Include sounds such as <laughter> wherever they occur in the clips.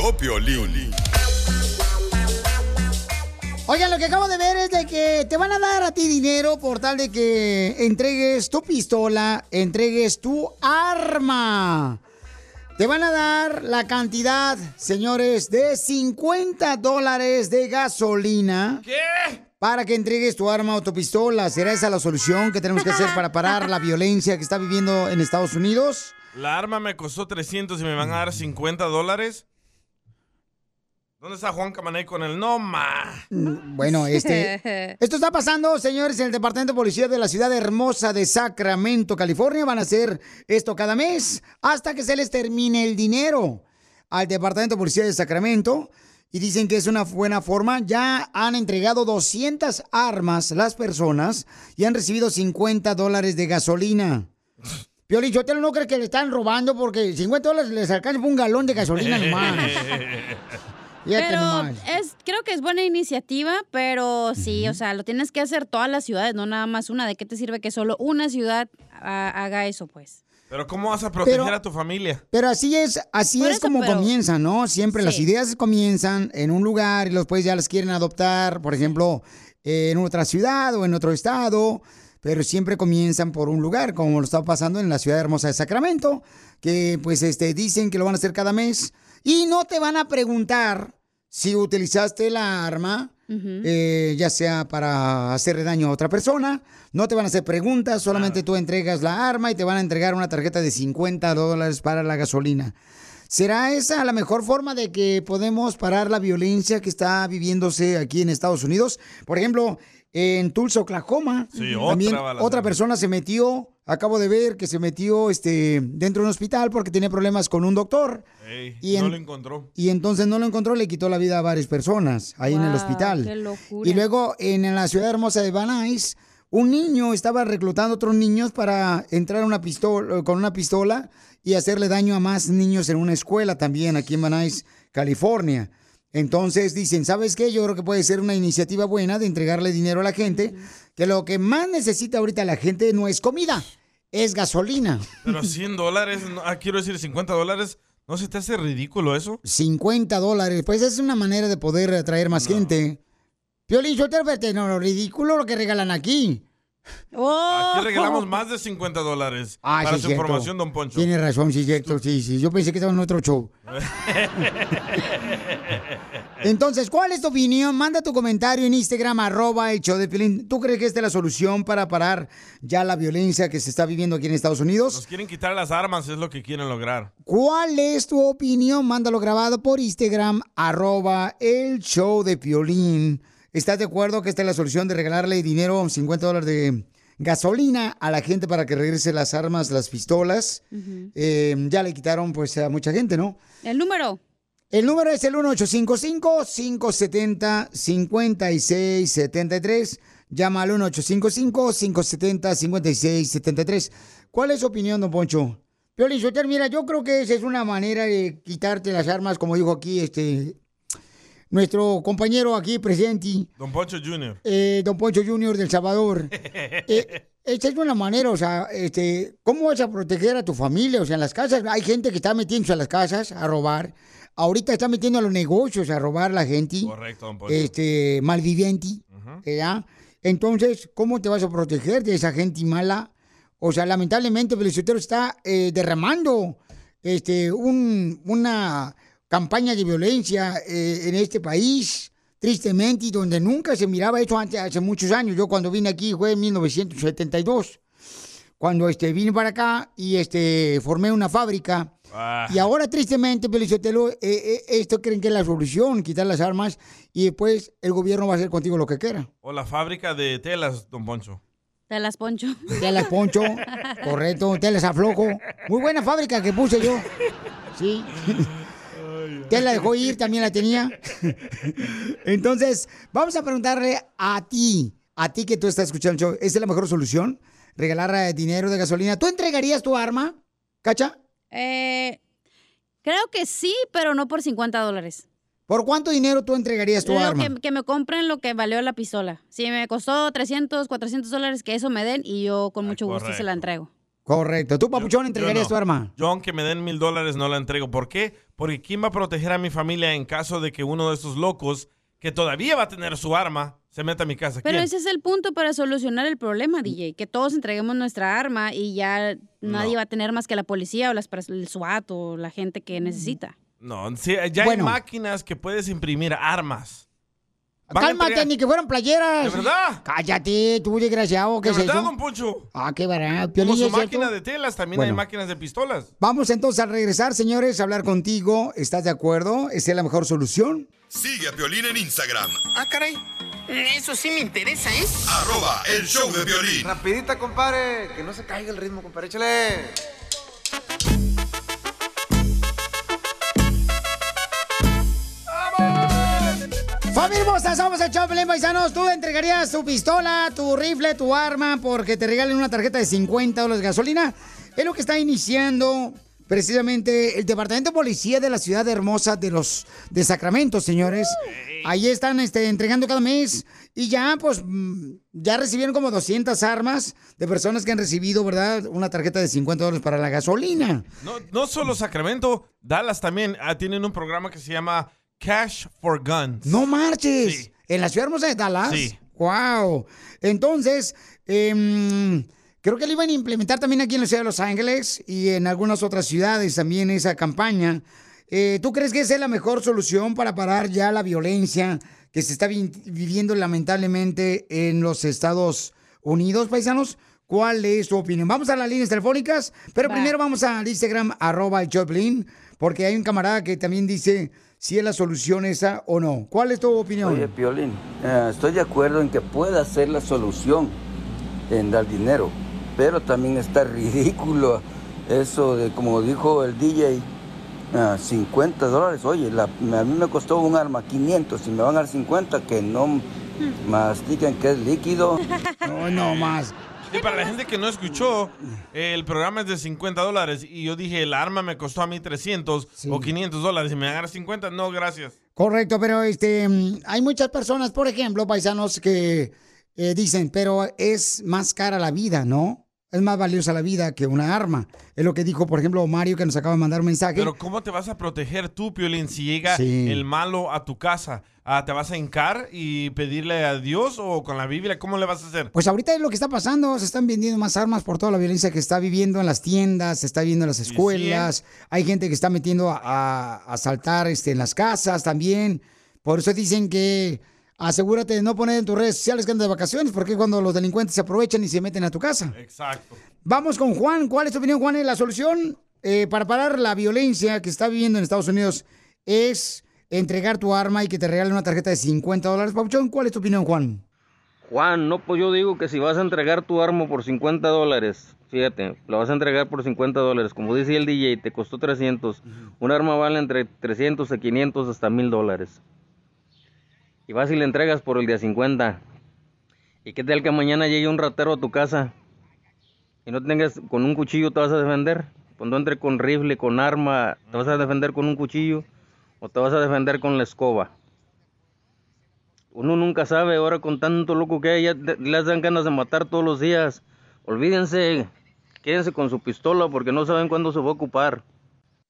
Tío Piolín. Oigan, lo que acabo de ver es de que te van a dar a ti dinero por tal de que entregues tu pistola, entregues tu arma. Te van a dar la cantidad, señores, de 50 dólares de gasolina. ¿Qué? Para que entregues tu arma o tu pistola. ¿Será esa la solución que tenemos que hacer para parar la violencia que está viviendo en Estados Unidos? La arma me costó 300 y me van a dar 50 dólares. ¿Dónde está Juan Camaney con el no ma? Bueno, este. <laughs> Esto está pasando, señores, en el Departamento de Policía de la ciudad hermosa de Sacramento, California. Van a hacer esto cada mes hasta que se les termine el dinero al Departamento de Policía de Sacramento. Y dicen que es una buena forma. Ya han entregado 200 armas las personas y han recibido 50 dólares de gasolina. Piolín, yo no creo que le están robando porque 50 dólares les alcanza un galón de gasolina <laughs> nomás. Pero es, creo que es buena iniciativa, pero sí, o sea, lo tienes que hacer todas las ciudades, no nada más una. ¿De qué te sirve que solo una ciudad ha- haga eso, pues? Pero ¿cómo vas a proteger Pero- a tu familia? Pero así es, así Por es eso, como pero- comienzan, ¿no? Siempre las ideas comienzan en un lugar y después ya las quieren adoptar, por ejemplo, en otra ciudad o en otro estado, pero siempre comienzan por un lugar, como lo está pasando en la ciudad hermosa de Sacramento, que pues este dicen que lo van a hacer cada mes y no te van a preguntar si utilizaste la arma, eh, ya sea para hacerle daño a otra persona, no te van a hacer preguntas, solamente tú entregas la arma y te van a entregar una tarjeta de 50 dólares para la gasolina. ¿Será esa la mejor forma de que podemos parar la violencia que está viviéndose aquí en Estados Unidos? Por ejemplo, en Tulsa, Oklahoma, Sí, también otra persona se metió, acabo de ver que se metió este, dentro de un hospital porque tenía problemas con un doctor. Ey, Y no en- lo encontró. Y entonces no lo encontró, le quitó la vida a varias personas ahí en el hospital. qué locura. Y luego en la ciudad hermosa de Van Nuys, un niño estaba reclutando a otros niños para entrar a una pistola, con una pistola y hacerle daño a más niños en una escuela también aquí en Van Nuys, California. Entonces dicen, ¿sabes qué? Yo creo que puede ser una iniciativa buena de entregarle dinero a la gente, que lo que más necesita ahorita la gente no es comida, es gasolina. Pero 100 dólares, no, ah, quiero decir 50 dólares, ¿no se te hace ridículo eso? 50 dólares, pues es una manera de poder atraer más gente. Piolín, suéltate, vete, no, lo ridículo lo que regalan aquí. Aquí regalamos más de 50 dólares Ah, para sí, su cierto. información, don Poncho. Tiene razón, sí, cierto, sí, sí. Yo pensé que estaba en otro show. <laughs> Entonces, ¿cuál es tu opinión? Manda tu comentario en Instagram, arroba el show de Piolín. ¿Tú crees que esta es la solución para parar ya la violencia que se está viviendo aquí en Estados Unidos? Nos quieren quitar las armas, es lo que quieren lograr. ¿Cuál es tu opinión? Mándalo grabado por Instagram, arroba el show de Piolín. ¿Estás de acuerdo que esta es la solución de regalarle dinero, 50 dólares de gasolina a la gente para que regrese las armas, las pistolas? Eh, ya le quitaron pues a mucha gente, ¿no? El número. El número es el 1855-570-5673. Llama al 1855-570-5673. ¿Cuál es su opinión, don Poncho? Piolín Sotelo, mira, yo creo que esa es una manera de quitarte las armas, como dijo aquí este nuestro compañero aquí presente, Don Poncho Jr. eh, don Poncho Junior del Salvador. <laughs> Eh, esta es una manera, o sea, este, ¿cómo vas a proteger a tu familia? O sea, en las casas hay gente que está metiéndose a las casas a robar. Ahorita está metiendo a los negocios a robar la gente. Correcto, don Poncho. Este, malviviente. ¿ya? Entonces, ¿cómo te vas a proteger de esa gente mala? O sea, lamentablemente, Felicitero está eh, derramando este, un- una campaña de violencia eh, en este país, tristemente, y donde nunca se miraba eso antes, hace muchos años. Yo cuando vine aquí fue en 1972, cuando este, vine para acá y este, formé una fábrica. Ah. Y ahora, tristemente, Pelizotelo, eh, eh, esto creen que es la solución, quitar las armas, y después el gobierno va a hacer contigo lo que quiera. O la fábrica de telas, don Poncho. Te las poncho. Telas Poncho, <laughs> correcto, telas aflojo. Muy buena fábrica que puse yo. Sí. Te la dejó ir, también la tenía. Entonces, vamos a preguntarle a ti, a ti que tú estás escuchando el show, ¿esta es la mejor solución? Regalar dinero de gasolina. ¿Tú entregarías tu arma, Cacha? Eh, creo que sí, pero no por 50 dólares. ¿Por cuánto dinero tú entregarías tu Lo arma? Que, que me compren lo que valió la pistola. Si me costó 300, 400 dólares, que eso me den y yo con mucho gusto se la entrego. Correcto. ¿Tú, papuchón, entregarías Yo no. tu arma? Yo, aunque me den mil dólares, no la entrego. ¿Por qué? Porque ¿quién va a proteger a mi familia en caso de que uno de estos locos, que todavía va a tener su arma, se meta a mi casa? Pero ¿Quién? ese es el punto para solucionar el problema, DJ. Que todos entreguemos nuestra arma y ya nadie No. va a tener más que la policía o las, el SWAT o la gente que necesita. No, sí, ya Bueno. hay máquinas que puedes imprimir armas. Van Cálmate, entregar- ni que fueran playeras. ¿De verdad? Cállate, tú desgraciado, ¿qué ¿De es verdad, eso? don Poncho? Ah, qué barato. Como Piolín, su máquina de telas, también Bueno. hay máquinas de pistolas. Vamos entonces a regresar, señores, a hablar contigo. ¿Estás de acuerdo? ¿Esa es la mejor solución? Sigue a Piolín en Instagram, Ah, caray. Eso sí me interesa, ¿eh? arroba el show de violín. Rapidita, compadre, que no se caiga el ritmo, compadre, échale. Familia hermosa, somos el Choplin Paisanos. ¿Tú entregarías tu pistola, tu rifle, tu arma porque te regalen una tarjeta de 50 dólares de gasolina? Es lo que está iniciando precisamente el Departamento de Policía de la Ciudad Hermosa de los de Sacramento, señores. Ahí están este, entregando cada mes y ya, pues, mm, ya recibieron como 200 armas de personas que han recibido, ¿verdad? Una tarjeta de 50 dólares para la gasolina. No, no solo Sacramento, Dallas también ah, tienen un programa que se llama Cash for Guns. No marches. Sí. En la ciudad hermosa de Dallas. Sí. Wow. Entonces, em, creo que lo iban a implementar también aquí en la ciudad de Los Ángeles y en algunas otras ciudades también esa campaña. Eh, ¿Tú crees que esa es la mejor solución para parar ya la violencia que se está vi- viviendo lamentablemente en los Estados Unidos, paisanos? ¿Cuál es tu opinión? Vamos a las líneas telefónicas, pero Va. primero vamos al Instagram, arroba el Choplin, porque hay un camarada que también dice si es la solución esa o no. ¿Cuál es tu opinión? Oye, Piolín, eh, estoy de acuerdo en que pueda ser la solución en dar dinero, pero también está ridículo eso de, como dijo el DJ, ah, 50 dólares. Oye, la- a mí me costó un arma 500, si me van a dar 50, que no mastiquen que es líquido. <laughs> No, no más. Y para la gente que no escuchó, el programa es de 50 dólares y yo dije, el arma me costó a mí 300 Sí. o 500 dólares y me agarra 50. No, gracias. Correcto, pero este, hay muchas personas, por ejemplo, paisanos, que eh, dicen, pero es más cara la vida, ¿no? Es más valiosa la vida que una arma. Es lo que dijo, por ejemplo, Mario, que nos acaba de mandar un mensaje. Pero ¿cómo te vas a proteger tú, Piolín, si llega Sí. el malo a tu casa? Ah, ¿Te vas a hincar y pedirle a Dios o con la Biblia? ¿Cómo le vas a hacer? Pues ahorita es lo que está pasando, se están vendiendo más armas por toda la violencia que está viviendo en las tiendas, se está viendo en las escuelas, hay gente que está metiendo a, a asaltar este, en las casas también. Por eso dicen que asegúrate de no poner en tus redes sociales que andas de vacaciones, porque es cuando los delincuentes se aprovechan y se meten a tu casa. Exacto. Vamos con Juan, ¿cuál es tu opinión, Juan? ¿La solución eh, para parar la violencia que está viviendo en Estados Unidos es entregar tu arma y que te regalen una tarjeta de 50 dólares? Pauchón, ¿cuál es tu opinión, Juan? Juan, no, pues yo digo que si vas a entregar tu arma por 50 dólares, fíjate, la vas a entregar por 50 dólares, como dice el DJ, te costó 300. Un arma vale entre 300 a 500 hasta 1000 dólares. Y vas y le entregas por el día 50. ¿Y qué tal que mañana llegue un ratero a tu casa y no tengas con un cuchillo te vas a defender? Cuando entre con rifle, con arma, ¿te vas a defender con un cuchillo o te vas a defender con la escoba? Uno nunca sabe, ahora con tanto loco que hay, ya les dan ganas de matar todos los días. Olvídense, quédense con su pistola porque no saben cuándo se va a ocupar.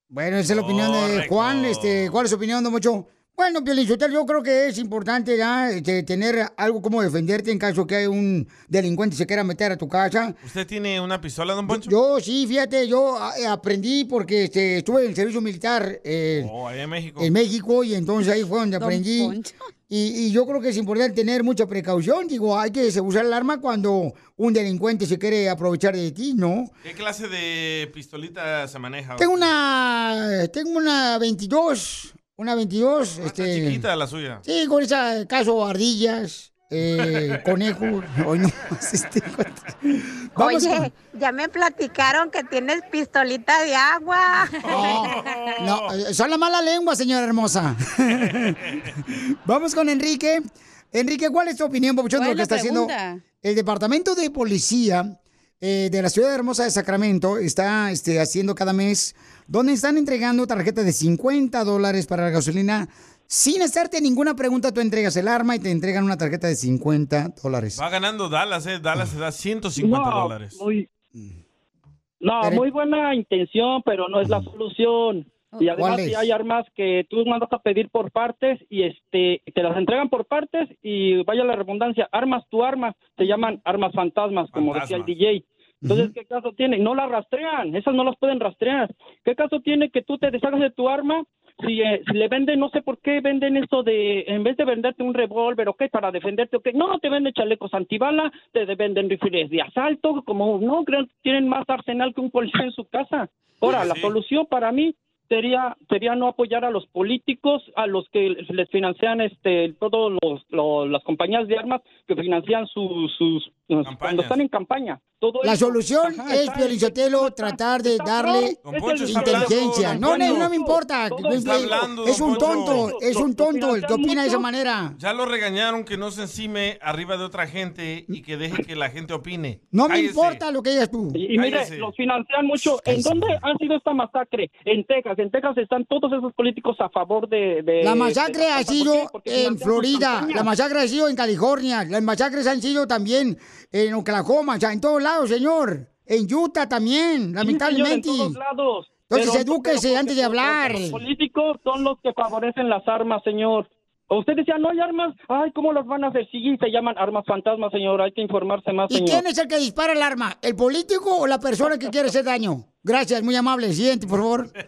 Bueno, esa es la opinión de. Juan. Este, ¿Cuál es su opinión, don Mocho? Bueno, Piolín Sotelo, yo creo que es importante ya este, tener algo como defenderte en caso que un delincuente se quiera meter a tu casa. ¿Usted tiene una pistola, don Poncho? Yo sí, fíjate, yo eh, aprendí porque este, estuve en el servicio militar eh, Oh, allá en México. en México y entonces ahí fue donde Don aprendí. Poncho. Y, y yo creo que es importante tener mucha precaución. Digo, hay que usar el arma cuando un delincuente se quiere aprovechar de ti, ¿no? ¿Qué clase de pistolita se maneja? Tengo una, tengo una 22, una 22, Ah, está este, chiquita la suya. sí, con esa caso ardillas, eh, <laughs> conejos, hoy no, este, vamos Oye, con- ya me platicaron que tienes pistolita de agua. No, <laughs> no, son la mala lengua, señora hermosa. <laughs> Vamos con Enrique. Enrique, ¿cuál es tu opinión, Papuchón, de lo que está haciendo el Departamento de Policía eh, de la Ciudad Hermosa de Sacramento? Está este, haciendo cada mes, donde están entregando tarjeta de 50 dólares para la gasolina. Sin hacerte ninguna pregunta, tú entregas el arma y te entregan una tarjeta de 50 dólares. Va ganando Dallas, ¿eh? Dallas se da 150 dólares. muy- No, Pero- muy buena intención, pero no es la solución. Y además ¿Cuál si es? hay armas que tú mandas a pedir por partes y este te las entregan por partes y vaya la redundancia, armas tu arma, se llaman armas fantasmas, como decía el DJ. Entonces, ¿qué caso tiene? No las rastrean, esas no las pueden rastrear. ¿Qué caso tiene que tú te deshagas de tu arma si, eh, si le venden, no sé por qué venden eso de, en vez de venderte un revólver, ¿ok? Para defenderte, ¿ok? No, te venden chalecos antibala, te de- venden rifles de asalto, como, no, que tienen más arsenal que un policía en su casa. Ahora, la solución para mí sería sería no apoyar a los políticos, a los que les financian este todos los, los- las compañías de armas que financian sus sus cuando están en campaña. Todo La eso. solución Ajá, es, Piolichotelo, tratar de darle inteligencia. hablando, No, no, no me importa. Todo Es, hablando, un Poncho. tonto, es un tonto el que opina de esa manera. Ya lo regañaron que no se encime arriba de otra gente y que deje que la gente opine. No me importa lo que digas tú. Y, y mire, los financian mucho. ¿En dónde ha sido esta masacre? En Texas. En Texas están todos esos políticos a favor de... de- La masacre ha sido en Florida, la masacre ha sido en California, las masacres han sido también en Oklahoma, o sea, en todos lados, señor. En Utah también, lamentablemente. Sí, señor, en todos lados. Entonces, Pero- edúquese pero antes de hablar. Los políticos son los que favorecen las armas, señor. Usted decía, no hay armas. Ay, ¿cómo las van a hacer? Sí, se llaman armas fantasmas, señor. Hay que informarse más, ¿Y señor. quién es el que dispara el arma? ¿El político o la persona que quiere hacer daño? Gracias, muy amable. Siguiente, por favor. <laughs>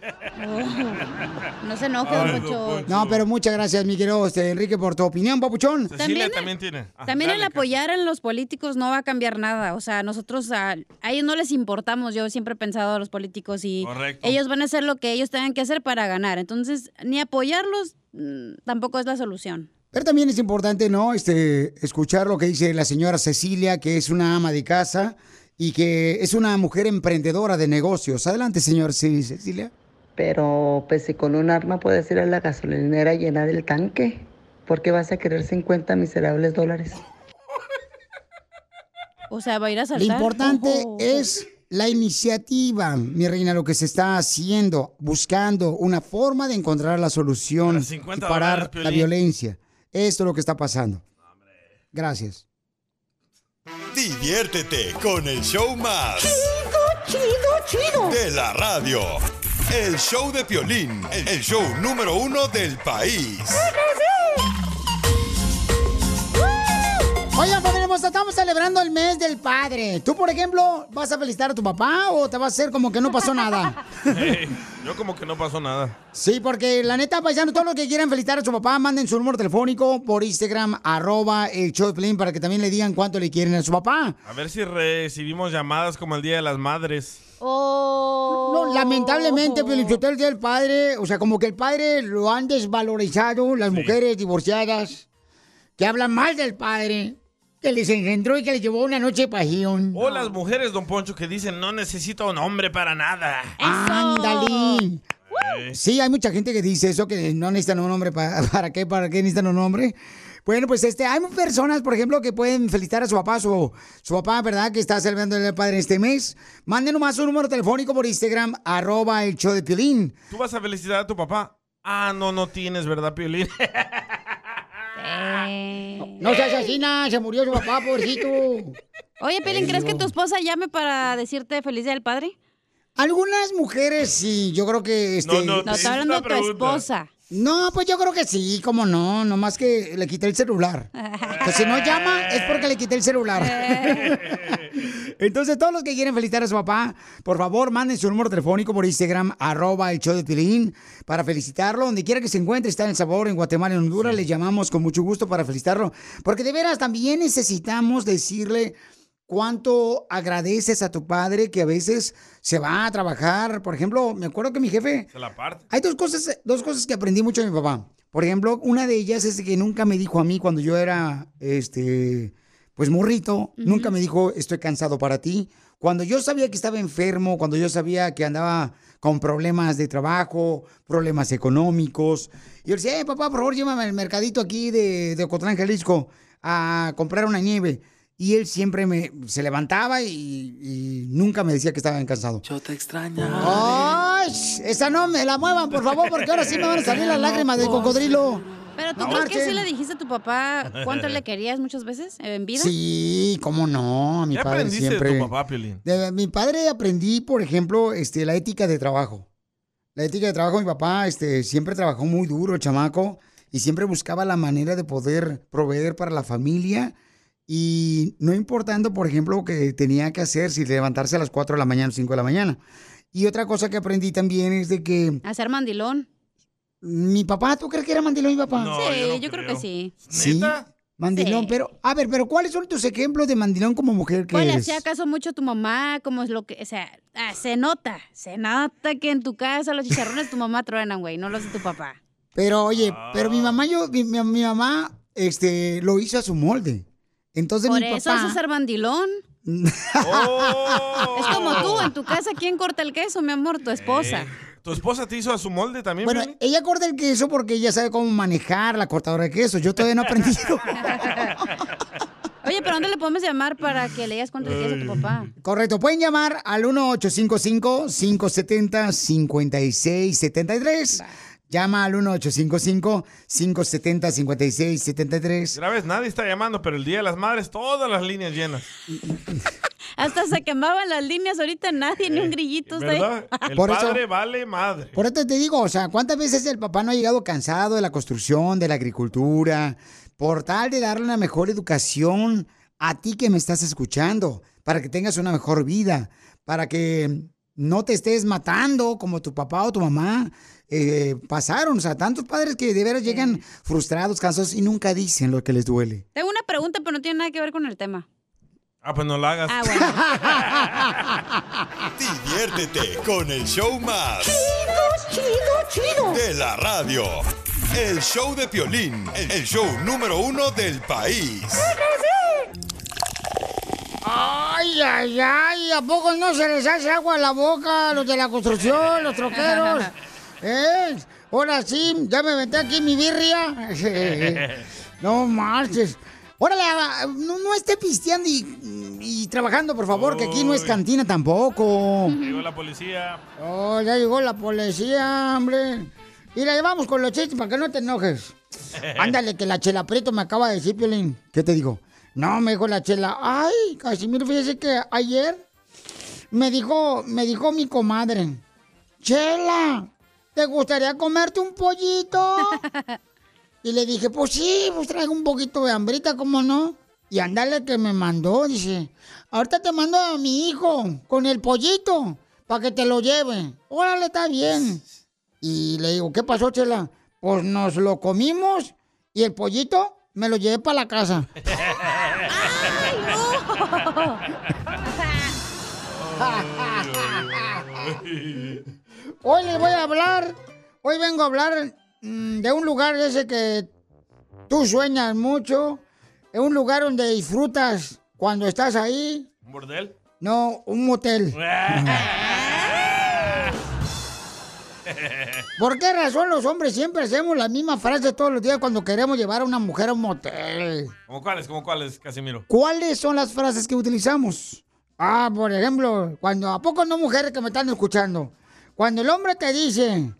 No se enoje, don Poncho. No, pero muchas gracias, mi querido este, Enrique, por tu opinión, papuchón. Cecilia también tiene. Ah, También dale, el apoyar a los políticos no va a cambiar nada. O sea, nosotros a, a ellos no les importamos. Yo siempre he pensado a los políticos y Correcto. ellos van a hacer lo que ellos tengan que hacer para ganar. Entonces, ni apoyarlos mm, tampoco es la solución. Pero también es importante, ¿no? Este, escuchar lo que dice la señora Cecilia, que es una ama de casa y que es una mujer emprendedora de negocios. Adelante, señor sí, Cecilia. Pero pues si con un arma puedes ir a la gasolinera a llenar el tanque, ¿por qué vas a querer 50 miserables dólares? O sea, va a ir a Lo saltar. importante Oh. es la iniciativa, mi reina, lo que se está haciendo, buscando una forma de encontrar la solución y 50 parar dólares, la violencia. Esto es lo que está pasando. Gracias. Diviértete con el show más. Chido, chido, chido. De la radio. El show de Piolín. El show número uno del país. Oigan, familia hermosa, estamos celebrando el mes del padre. ¿Tú, por ejemplo, vas a felicitar a tu papá o te vas a hacer como que no pasó nada? <laughs> Hey, yo como que no pasó nada. Sí, porque la neta, paisano, todos los que quieran felicitar a su papá, manden su número telefónico por Instagram, arroba el show de Piolín, para que también le digan cuánto le quieren a su papá. A ver si recibimos llamadas como el Día de las Madres. No, lamentablemente, Piolín, el día del padre, o sea, como que el padre lo han desvalorizado las mujeres divorciadas, que hablan mal del padre, que les engendró y que les llevó una noche de pasión. O las mujeres, don Poncho, que dicen no necesito un hombre para nada. ¡Ándale! Sí, hay mucha gente que dice eso, que no necesitan un hombre. ¿Para, <laughs> ¿para qué? ¿Para qué necesitan un hombre? Bueno, pues este, hay personas, por ejemplo, que pueden felicitar a su papá, su, su papá, ¿verdad? Que está celebrando el padre este mes. Manden nomás un número telefónico por Instagram, arroba el show de Piolín. ¿Tú vas a felicitar a tu papá? Ah, no, no tienes, ¿verdad, Piolín? <laughs> No seas asesina, se murió su papá, pobrecito. <laughs> Oye, Pelín, ¿crees que tu esposa llame para decirte feliz día del padre? Algunas mujeres sí, yo creo que... Este, No, no, No, estoy hablando de tu esposa. No, pues yo creo que sí, cómo no, nomás que le quité el celular. Que <laughs> si no llama es porque le quité el celular. <laughs> Entonces, todos los que quieren felicitar a su papá, por favor, manden su número telefónico por Instagram, arroba el show de Pilín, para felicitarlo. Donde quiera que se encuentre, está en El Sabor, en Guatemala, en Honduras, les llamamos con mucho gusto para felicitarlo. Porque de veras también necesitamos decirle cuánto agradeces a tu padre que a veces se va a trabajar. Por ejemplo, me acuerdo que mi jefe... Se la parte. Hay dos cosas, dos cosas que aprendí mucho de mi papá. Por ejemplo, una de ellas es que nunca me dijo a mí cuando yo era, este, pues morrito, nunca me dijo, estoy cansado para ti. Cuando yo sabía que estaba enfermo, cuando yo sabía que andaba con problemas de trabajo, problemas económicos, y yo le decía, eh, papá, por favor, llévame al mercadito aquí de, de Ocotlán, Jalisco, a comprar una nieve. Y él siempre me se levantaba y, y nunca me decía que estaba cansado. Yo te extraño. ¡Ay! Esa no me la muevan, por favor, porque ahora sí me van a salir las lágrimas del cocodrilo. Pero tú No crees que sí le dijiste a tu papá cuánto le querías muchas veces en vida? Sí, cómo no, a mi ¿Qué padre aprendiste siempre. de tu papá, Piolín? De mi padre aprendí, por ejemplo, este, la ética de trabajo. La ética de trabajo, mi papá este, siempre trabajó muy duro, el chamaco, y siempre buscaba la manera de poder proveer para la familia. Y no importando, por ejemplo, que tenía que hacer, si levantarse a las 4 de la mañana o 5 de la mañana. Y otra cosa que aprendí también es de que Hacer mandilón. mi papá, ¿tú crees que era mandilón mi papá? sí, yo, creo que sí. Sí, mandilón, Sí. pero, a ver, pero ¿cuáles son tus ejemplos de mandilón como mujer que le eres? hacía caso mucho a tu mamá, como es lo que, o sea, ah, se nota, se nota que en tu casa los chicharrones tu mamá truenan, güey, no los de tu papá. Pero oye, pero mi mamá, yo, mi, mi- mi mamá, este, lo hizo a su molde. Entonces Por mi eso papá. es ser mandilón. Oh. <laughs> Es como tú, en tu casa, ¿quién corta el queso, mi amor? Tu esposa. Eh, ¿Tu esposa te hizo a su molde también, Bueno, Piolín? ella corta el queso porque ella sabe cómo manejar la cortadora de queso. Yo todavía no he aprendido. <laughs> Oye, pero ¿dónde le podemos llamar para que le digas cuánto le quieres a tu papá? Correcto, pueden llamar al 1855-570-5673. Llama al 1855-570-5673. Grabes, nadie está llamando, pero el Día de las Madres, todas las líneas llenas. Hasta se quemaban las líneas ahorita, nadie, ni un grillito. está ahí. ¿Verdad? El Por eso- padre vale madre. Por eso te digo, o sea, ¿cuántas veces el papá no ha llegado cansado de la construcción, de la agricultura, por tal de darle una mejor educación a ti que me estás escuchando, para que tengas una mejor vida, para que no te estés matando como tu papá o tu mamá eh, pasaron? O sea, tantos padres que de veras llegan frustrados, cansados y nunca dicen lo que les duele. Tengo una pregunta, pero no tiene nada que ver con el tema. Ah, pues no la hagas. Ah, <laughs> Diviértete con el show más. Chido, chido, chido. De la radio. El show de Piolín. El show número uno del país. Ay, ay, ay, ¿a poco no se les hace agua a la boca a los de la construcción, los troqueros? <laughs> ¿Eh? Ahora sí, ya me metí aquí mi birria. <laughs> no marches. Órale, no, no esté pisteando y, y trabajando, por favor, que aquí no es cantina tampoco. Llegó la policía. Oh, ya llegó la policía, hombre. Y la llevamos con los chistes para que no te enojes. <laughs> Ándale, que la chela Prieto me acaba de decir, Piolín. ¿Qué te digo? No, me dijo la chela. Ay, Casimiro, fíjese que ayer me dijo, me dijo mi comadre. Chela, ¿te gustaría comerte un pollito? <laughs> Y le dije, pues sí, pues traigo un poquito de hambrita, ¿cómo no? Y ándale que me mandó, dice, ahorita te mando a mi hijo con el pollito para que te lo lleve. Órale, está bien. Y le digo, ¿qué pasó, Chela? Pues nos lo comimos y el pollito me lo llevé para la casa. <laughs> <laughs> Hoy les voy a hablar, hoy vengo a hablar mm, de un lugar ese que tú sueñas mucho, es un lugar donde disfrutas cuando estás ahí. ¿Un bordel? No, un motel. <laughs> <laughs> ¿Por qué razón los hombres siempre hacemos la misma frase todos los días cuando queremos llevar a una mujer a un motel? ¿Cómo cuáles? ¿Cómo cuáles, Casimiro? ¿Cuáles son las frases que utilizamos? Ah, por ejemplo, cuando a poco no mujeres que me están escuchando, cuando el hombre te dice,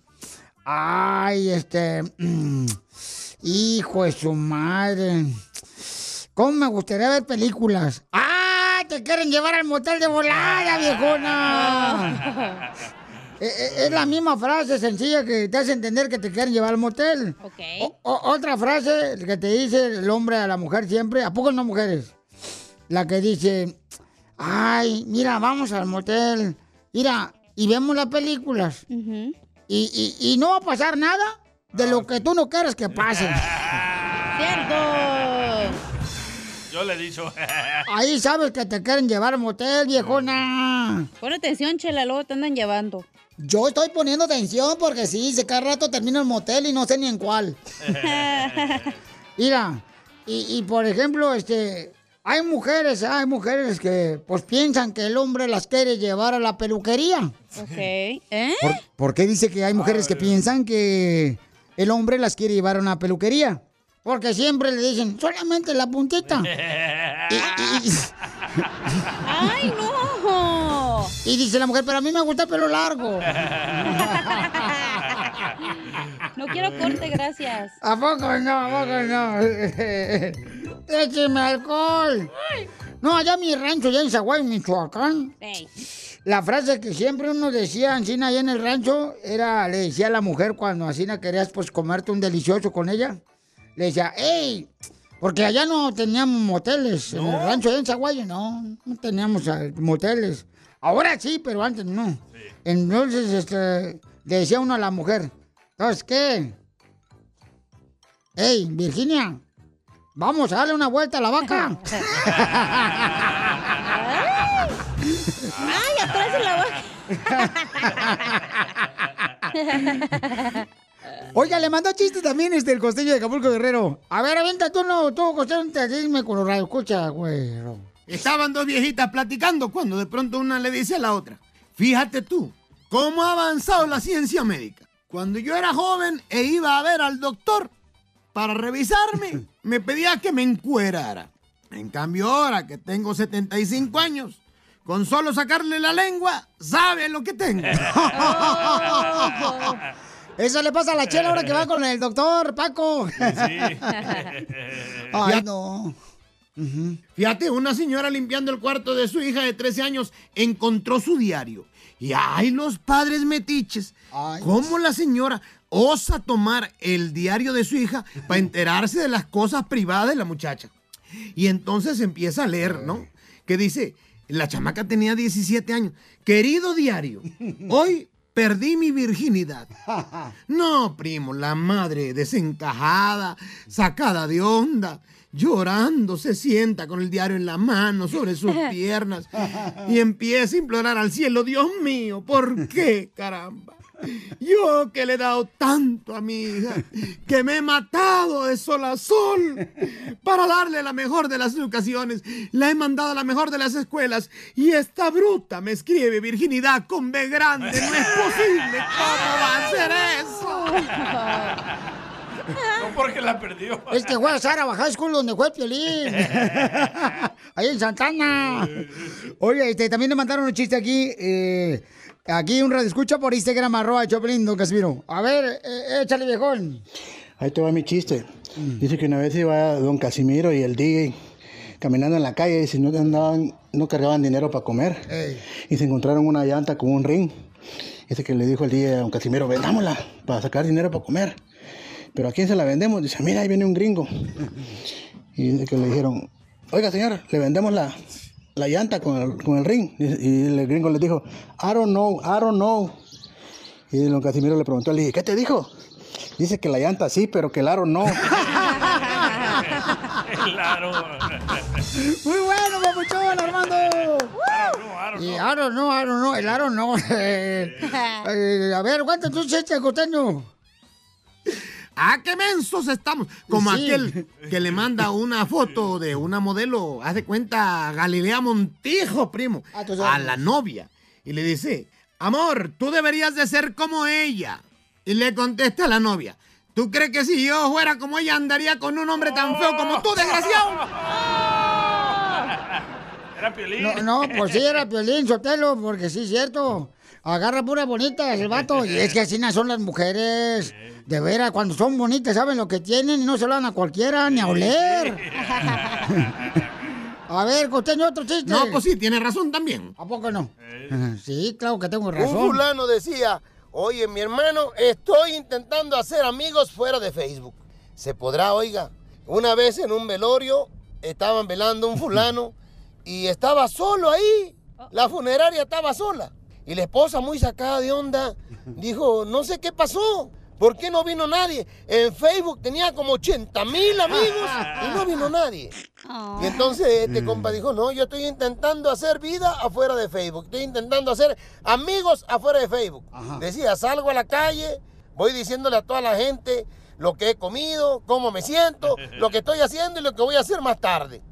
ay, este, <clears throat> hijo de su madre, ¿cómo me gustaría ver películas? ¡Ah! Te quieren llevar al motel de volada, viejona. Eh, <laughs> eh, Es la misma frase sencilla que te hace entender que te quieren llevar al motel. O- o- otra frase que te dice el hombre a la mujer siempre, ¿a poco no mujeres? La que dice, ay, mira, vamos al motel, mira, y vemos las películas. y, y- y no va a pasar nada de lo que tú no quieres que pase. <laughs> ¡Cierto! Yo le he dicho. <laughs> Ahí sabes que te quieren llevar al motel, viejona. Pon atención, Chela, luego te andan llevando. Yo estoy poniendo atención porque sí, se cada rato termino el motel y no sé ni en cuál. <laughs> Mira, y, y por ejemplo, este, hay mujeres, hay mujeres que pues piensan que el hombre las quiere llevar a la peluquería. Ok. ¿Eh? ¿Por, por qué dice que hay mujeres que piensan que el hombre las quiere llevar a una peluquería? Porque siempre le dicen, solamente la puntita. Y- <laughs> y- ¡Ay, no! Y dice la mujer, pero a mí me gusta el pelo largo. <laughs> No quiero corte, gracias. ¿A poco no? ¿A poco no? <laughs> Écheme alcohol. No, allá en mi rancho, allá en Zaguay, Michoacán. Ey. La frase que siempre uno decía, Ancina, allá en el rancho, era, le decía a la mujer cuando Ancina querías pues comerte un delicioso con ella, le decía, ¡Ey! Porque allá no teníamos moteles, en el rancho allá en Zaguayo, no, no teníamos eh, moteles. Ahora sí, pero antes no. Entonces, este, le decía uno a la mujer, ¿entonces qué? ¡Ey, Virginia! Vamos a darle una vuelta a la vaca. <laughs> ¡Ay, atrás de la vaca! <laughs> Oiga, le mandó chistes también este el costeño de Acapulco Guerrero. A ver, aventa tú no, tú costeño, te dime con los radio, escucha, güero. Estaban dos viejitas platicando cuando de pronto una le dice a la otra, fíjate tú, cómo ha avanzado la ciencia médica. Cuando yo era joven e iba a ver al doctor para revisarme, <laughs> me pedía que me encuerara. En cambio ahora que tengo 75 años, con solo sacarle la lengua, sabe lo que tengo. <laughs> Eso le pasa a la chela ahora que va con el doctor, Paco. <laughs> Ay, no. Fíjate, una señora limpiando el cuarto de su hija de 13 años encontró su diario. Y ay, los padres metiches. ¿Cómo la señora osa tomar el diario de su hija para enterarse de las cosas privadas de la muchacha? Y entonces empieza a leer, ¿no? Que dice, la chamaca tenía 17 años. Querido diario, hoy perdí mi virginidad. <laughs> No, primo, la madre desencajada, sacada de onda, llorando, se sienta con el diario en la mano sobre sus <laughs> piernas y empieza a implorar al cielo, Dios mío, ¿por qué, caramba? Yo que le he dado tanto a mi hija, que me he matado de sol a sol para darle la mejor de las educaciones, la he mandado a la mejor de las escuelas y esta bruta me escribe virginidad con B grande, no es posible, ¿cómo va a hacer eso? <laughs> <laughs> No porque la perdió. <laughs> Es que fue a Sara High School donde fue el Piolín. <laughs> Ahí en Santana. Oye, este, también le mandaron un chiste aquí. eh, aquí un radio escucha por Instagram, arroba Choplin, don Casimiro. A ver, eh, échale, viejón. Ahí te va mi chiste. Dice que una vez iba don Casimiro y el DJ caminando en la calle y dice, no, andaban, no cargaban dinero para comer. Y se encontraron una llanta con un ring. Dice que le dijo el DJ a don Casimiro, vendámosla para sacar dinero para comer. Pero ¿a quién se la vendemos? Dice, mira, ahí viene un gringo. Y dice que le dijeron, oiga señor, le vendemos la, la llanta con el, con el ring. Y, y el gringo le dijo, I don't know, I don't know. Y don Casimiro le preguntó, le dije, ¿qué te dijo? Dice que la llanta sí, pero que el aro no. Claro. Muy bueno, papuchón, Armando. Y aro no, aro no, el aro no. Eh, eh, a ver, cuánto tú chiste, costeño. ¡Ah, qué mensos estamos! Como Sí. aquel que le manda una foto de una modelo, haz de cuenta, Galilea Montijo, primo, a la novia. Y le dice, amor, tú deberías de ser como ella. Y le contesta a la novia, ¿tú crees que si yo fuera como ella andaría con un hombre tan feo como tú, desgraciado? <laughs> Era Piolín. No, no, pues sí, era Piolín, Sotelo, porque sí, es cierto. Agarra pura bonita el vato. Y es que así no son las mujeres. De veras, cuando son bonitas, saben lo que tienen y no se lo dan a cualquiera, ni a oler. <laughs> A ver, costeño, otro chiste. No, pues sí, tiene razón también. ¿A poco no? <laughs> Sí, claro que tengo Un razón. fulano decía, oye, mi hermano, estoy intentando hacer amigos fuera de Facebook. ¿Se podrá, oiga? Una vez en un velorio estaban velando un fulano <laughs> y estaba solo ahí. La funeraria estaba sola. Y la esposa, muy sacada de onda, dijo, no sé qué pasó. ¿Por qué no vino nadie? En Facebook tenía como 80 mil amigos y no vino nadie. Y entonces este compa dijo, no, yo estoy intentando hacer vida afuera de Facebook. Estoy intentando hacer amigos afuera de Facebook. Decía, salgo a la calle, voy diciéndole a toda la gente lo que he comido, cómo me siento, <laughs> lo que estoy haciendo y lo que voy a hacer más tarde.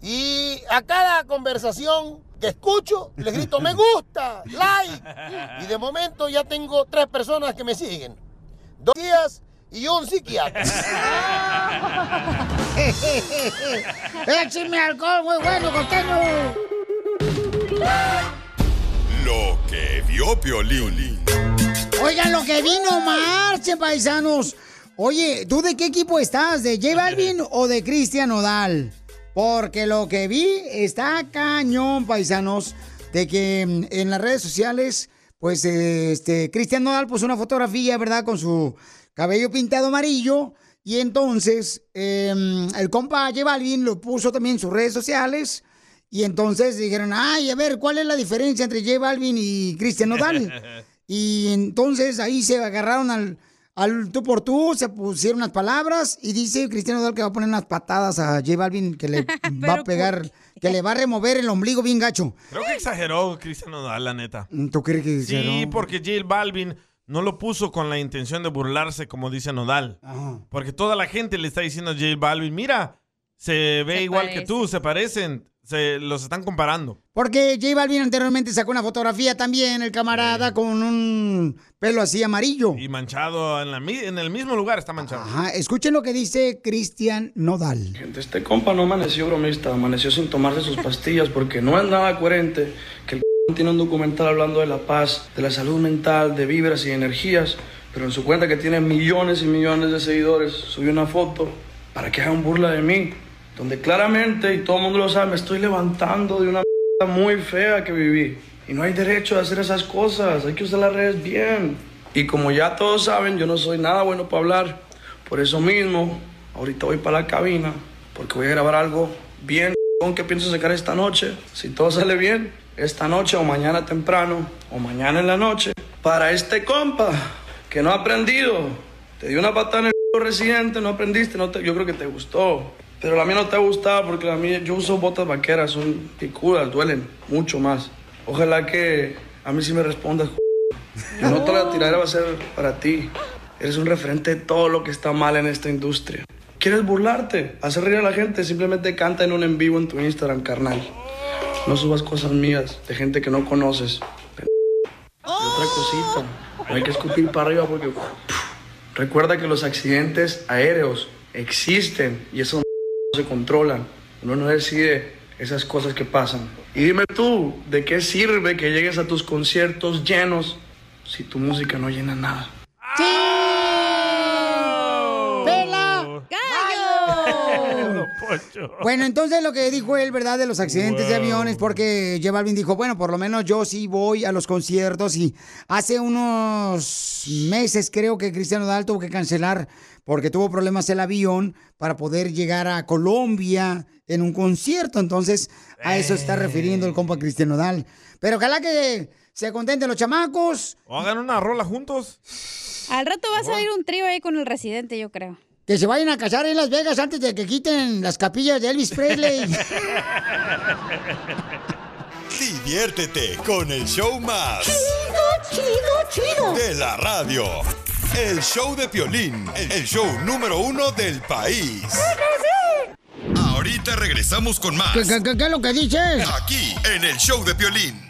Y a cada conversación que escucho, les grito, me gusta, <laughs> like. Y de momento ya tengo tres personas que me siguen. Dos días y un psiquiatra. <laughs> ¡Écheme alcohol, muy bueno, costeño! Lo que vio Piolín. Oigan lo que vino, marchen, paisanos. Oye, ¿tú de qué equipo estás? ¿De J Balvin <laughs> o de Cristian Odal? Porque lo que vi está cañón, paisanos, de que en las redes sociales, pues, este, Cristian Nodal puso una fotografía, ¿verdad? Con su cabello pintado amarillo. Y entonces, em, el compa J Balvin lo puso también en sus redes sociales. Y entonces dijeron, ay, a ver, ¿cuál es la diferencia entre J Balvin y Cristian Nodal? <laughs> Y entonces ahí se agarraron al, al tú por tú, se pusieron unas palabras y dice Cristiano Nodal que va a poner unas patadas a J Balvin que le <laughs> va a pegar, que le va a remover el ombligo bien gacho. Creo que exageró Cristian Nodal, la neta. ¿Tú crees que Sí, exageró? porque J Balvin no lo puso con la intención de burlarse, como dice Nodal. Porque toda la gente le está diciendo a J Balvin, mira, se ve igual que tú, se parecen, se los están comparando. Porque J Balvin anteriormente sacó una fotografía también, el camarada, con un pelo así amarillo. Y manchado en, la mi- en el mismo lugar está manchado. Ajá, escuchen lo que dice Cristian Nodal. Este compa no amaneció bromista, amaneció sin tomarse sus pastillas porque no es nada coherente que el tiene un documental hablando de la paz, de la salud mental, de vibras y energías, pero en su cuenta que tiene millones y millones de seguidores subió una foto para que hagan burla de mí, donde claramente, y todo el mundo lo sabe, me estoy levantando de una muy fea que viví. Y no hay derecho a hacer esas cosas, hay que usar las redes bien. Y como ya todos saben, yo no soy nada bueno para hablar. Por eso mismo, ahorita voy para la cabina, porque voy a grabar algo bien que pienso sacar esta noche. Si todo sale bien, esta noche o mañana temprano o mañana en la noche. Para este compa que no ha aprendido, te dio una patada en el residente, no aprendiste, no te- yo creo que te gustó. Pero la mía no te ha gustado porque la mía, yo uso botas vaqueras, son picudas, duelen mucho más. Ojalá que a mí sí me respondas. <laughs> Y no toda la tiradera va a ser para ti. Eres un referente de todo lo que está mal en esta industria. ¿Quieres burlarte? Hacer reír a la gente? Simplemente canta en un en vivo en tu Instagram, carnal. No subas cosas mías de gente que no conoces. Y otra cosita. No hay que escupir para arriba porque... Recuerda que los accidentes aéreos existen y esos no se controlan. Uno no decide esas cosas que pasan. Y dime tú, ¿de qué sirve que llegues a tus conciertos llenos si tu música no llena nada? ¡Pela! Bueno, entonces lo que dijo él, ¿verdad? De los accidentes de aviones, porque J Balvin dijo, bueno, por lo menos yo sí voy a los conciertos y hace unos meses creo que Cristiano Dal tuvo que cancelar porque tuvo problemas el avión para poder llegar a Colombia en un concierto. Entonces, a eso está refiriendo el compa Cristiano Dal. Pero ojalá que se contenten los chamacos. O hagan una rola juntos. Al rato va a salir un trío ahí con el residente, yo creo. Que se vayan a casar en Las Vegas antes de que quiten las capillas de Elvis Presley. <laughs> Diviértete con el show más. Chido, chido, chido. De la radio. El show de Piolín. El show número uno del país. Ahorita regresamos con más. ¿Qué, qué- qué- qué es lo que dices? Aquí, en el show de Piolín.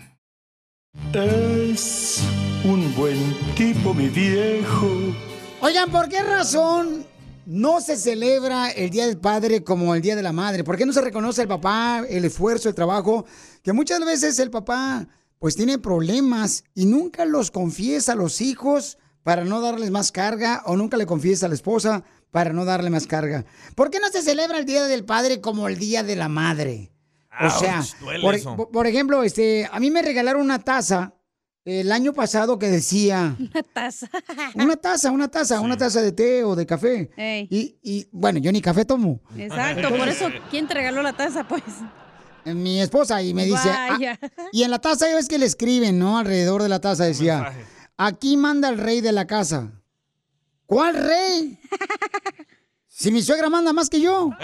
Es un buen tipo, mi viejo. Oigan, ¿por qué razón no se celebra el Día del Padre como el Día de la Madre? ¿Por qué no se reconoce el papá, el esfuerzo, el trabajo? Que muchas veces el papá pues tiene problemas y nunca los confiesa a los hijos para no darles más carga o nunca le confiesa a la esposa para no darle más carga. ¿Por qué no se celebra el Día del Padre como el Día de la Madre? O sea, por ejemplo, este, a mí me regalaron una taza el año pasado que decía... <laughs> Una taza. Una taza, una taza, una taza de té o de café. Y, y, bueno, yo ni café tomo. Exacto, por eso, ¿quién te regaló la taza, pues? Mi esposa y me dice. ah, Vaya. y en la taza ya ves que le escriben, ¿no? Alrededor de la taza decía. Aquí manda el rey de la casa. ¿Cuál rey? <laughs> si mi suegra manda más que yo. <laughs>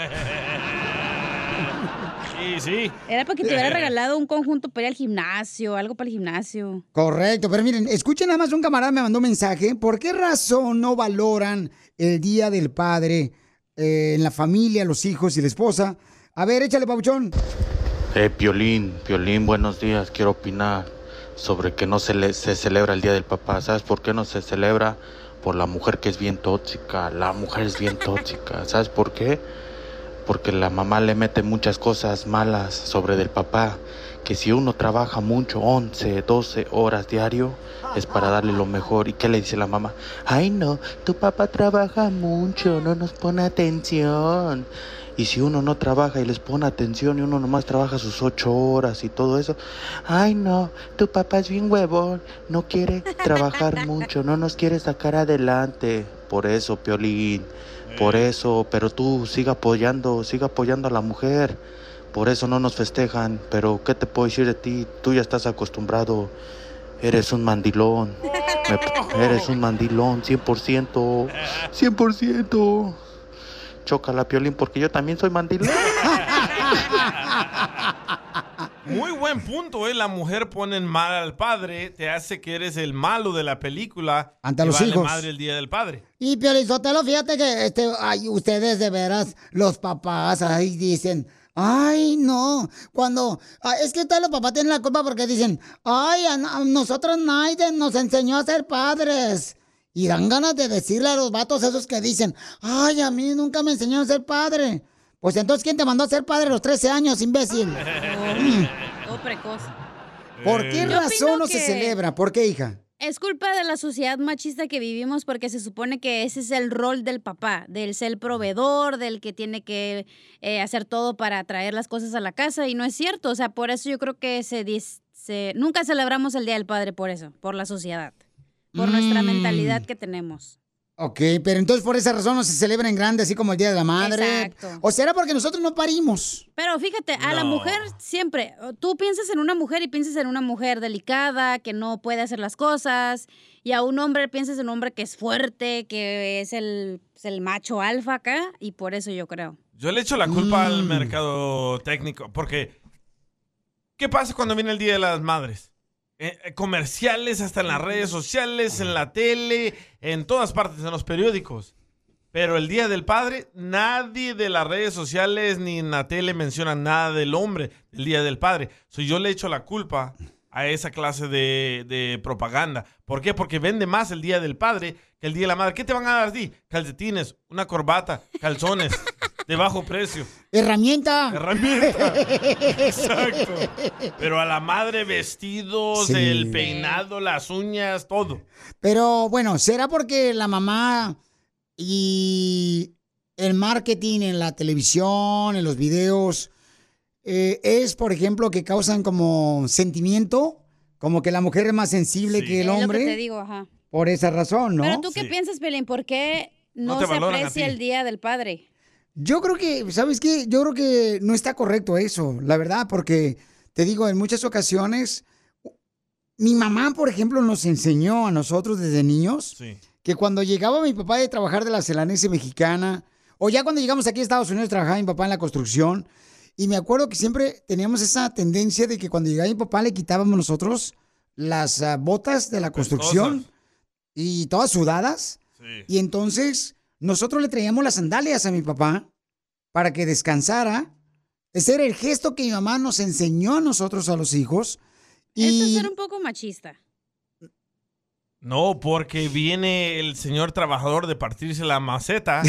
Sí, sí. Era para que te hubiera regalado un conjunto para ir al gimnasio, algo para el gimnasio. Correcto, pero miren, escuchen nada más un camarada me mandó un mensaje. ¿Por qué razón no valoran el Día del Padre eh, en la familia, los hijos y la esposa? A ver, échale, pabuchón. Eh, Piolín, Piolín, buenos días. Quiero opinar sobre que no se, le- se celebra el Día del Papá. ¿Sabes por qué no se celebra? Por la mujer que es bien tóxica. La mujer es bien tóxica. ¿Sabes por qué? Porque la mamá le mete muchas cosas malas sobre del papá, que si uno trabaja mucho, 11, 12 horas diario, es para darle lo mejor. ¿Y qué le dice la mamá? Ay no, tu papá trabaja mucho, no nos pone atención. Y si uno no trabaja y les pone atención y uno nomás trabaja sus ocho horas y todo eso, ay no, tu papá es bien huevón, no quiere trabajar <laughs> mucho, no nos quiere sacar adelante. Por eso, Piolín, por eso, pero tú siga apoyando, siga apoyando a la mujer. Por eso no nos festejan, pero ¿qué te puedo decir de ti? Tú ya estás acostumbrado. Eres un mandilón. Eres un mandilón, 100%. 100%. Chócala, Piolín, porque yo también soy mandilón. <laughs> Muy buen punto, ¿eh? La mujer pone en mal al padre, te hace que eres el malo de la película. Ante los vale hijos. madre el día del padre. Y Piolizotelo, fíjate que este, ay, ustedes de veras, los papás, ahí dicen, ay, no, cuando, ah, es que ustedes los papás tienen la culpa porque dicen, ay, a, a nosotros nadie nos enseñó a ser padres. Y dan ganas de decirle a los vatos esos que dicen, ay, a mí nunca me enseñaron a ser padre. Pues entonces, ¿quién te mandó a ser padre a los 13 años, imbécil? <laughs> Todo precoz. ¿Por qué Yo razón no se celebra? ¿Por qué, hija? Es culpa de la sociedad machista que vivimos porque se supone que ese es el rol del papá, del ser proveedor, del que tiene que eh, hacer todo para traer las cosas a la casa y no es cierto. O sea, por eso yo creo que se, se- nunca celebramos el Día del Padre por eso, por la sociedad, por nuestra Mm. mentalidad que tenemos. Ok, pero entonces por esa razón no se celebra en grande, así como el Día de la Madre. Exacto. ¿O será porque nosotros no parimos? Pero fíjate, a la mujer siempre, tú piensas en una mujer y piensas en una mujer delicada, que no puede hacer las cosas, y a un hombre piensas en un hombre que es fuerte, que es el, es el macho alfa acá, y por eso yo creo. Yo le echo la culpa al Mm. mercado técnico, porque ¿qué pasa cuando viene el Día de las Madres? Eh, eh, comerciales hasta en las redes sociales, en la tele, en todas partes, en los periódicos. Pero el Día del Padre, nadie de las redes sociales ni en la tele menciona nada del hombre, del Día del Padre. So, yo le echo la culpa a esa clase de, de propaganda. ¿Por qué? Porque vende más el Día del Padre que el Día de la Madre. ¿Qué te van a dar a ti? Calcetines, una corbata, calzones, <laughs> de bajo precio. Herramienta. Herramienta. <laughs> Exacto. Pero a la madre vestidos, Sí. el peinado, las uñas, todo. Pero bueno, ¿será porque la mamá y el marketing en la televisión, en los videos, eh, es, por ejemplo, que causan como sentimiento? Como que la mujer es más sensible que el Es lo hombre. que te digo, ajá. Por esa razón, ¿no? Pero tú qué piensas, Pelín, ¿por qué No no, se aprecia el Día del Padre? Yo creo que, ¿sabes qué? Yo creo que no está correcto eso, la verdad, porque te digo, en muchas ocasiones, mi mamá, por ejemplo, nos enseñó a nosotros desde niños que cuando llegaba mi papá de trabajar de la celanese mexicana, o ya cuando llegamos aquí a Estados Unidos, trabajaba mi papá en la construcción, y me acuerdo que siempre teníamos esa tendencia de que cuando llegaba mi papá le quitábamos nosotros las ah, botas de la construcción y todas sudadas. Y entonces nosotros le traíamos las sandalias a mi papá para que descansara. Ese era el gesto que mi mamá nos enseñó a nosotros, a los hijos. Eso es Y ser un poco machista. No, porque viene el señor trabajador de partirse la maceta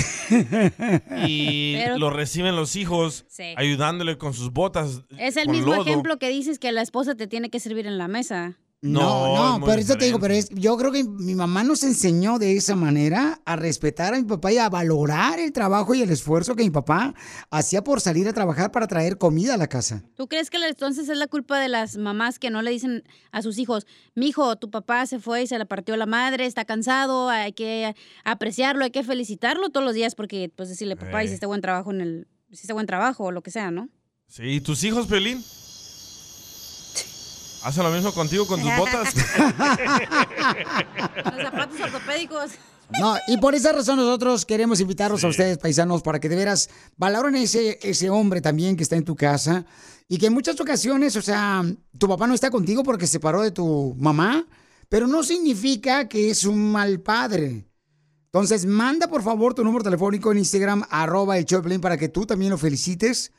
y <laughs> Pero- lo reciben los hijos Sí. ayudándole con sus botas. Es el mismo lodo. ejemplo que dices que la esposa te tiene que servir en la mesa. No, No, no, es muy pero eso te digo, pero es, yo creo que mi mamá nos enseñó de esa manera a respetar a mi papá y a valorar el trabajo y el esfuerzo que mi papá hacía por salir a trabajar para traer comida a la casa. ¿Tú crees que entonces es la culpa de las mamás que no le dicen a sus hijos, mijo, tu papá se fue y se le partió la madre, está cansado, hay que apreciarlo, hay que felicitarlo todos los días porque, pues, decirle, papá, Eh. hiciste buen trabajo en el, hiciste buen trabajo o lo que sea, ¿no? Sí, ¿y tus hijos, Pelín? ¿Hacen lo mismo contigo con tus botas? <laughs> Los zapatos ortopédicos. No, y por esa razón nosotros queremos invitarlos a ustedes, paisanos, para que de veras valoren ese, ese hombre también que está en tu casa y que en muchas ocasiones, o sea, tu papá no está contigo porque se separó de tu mamá, pero no significa que es un mal padre. Entonces, manda por favor tu número telefónico en Instagram, arroba el Choplin, para que tú también lo felicites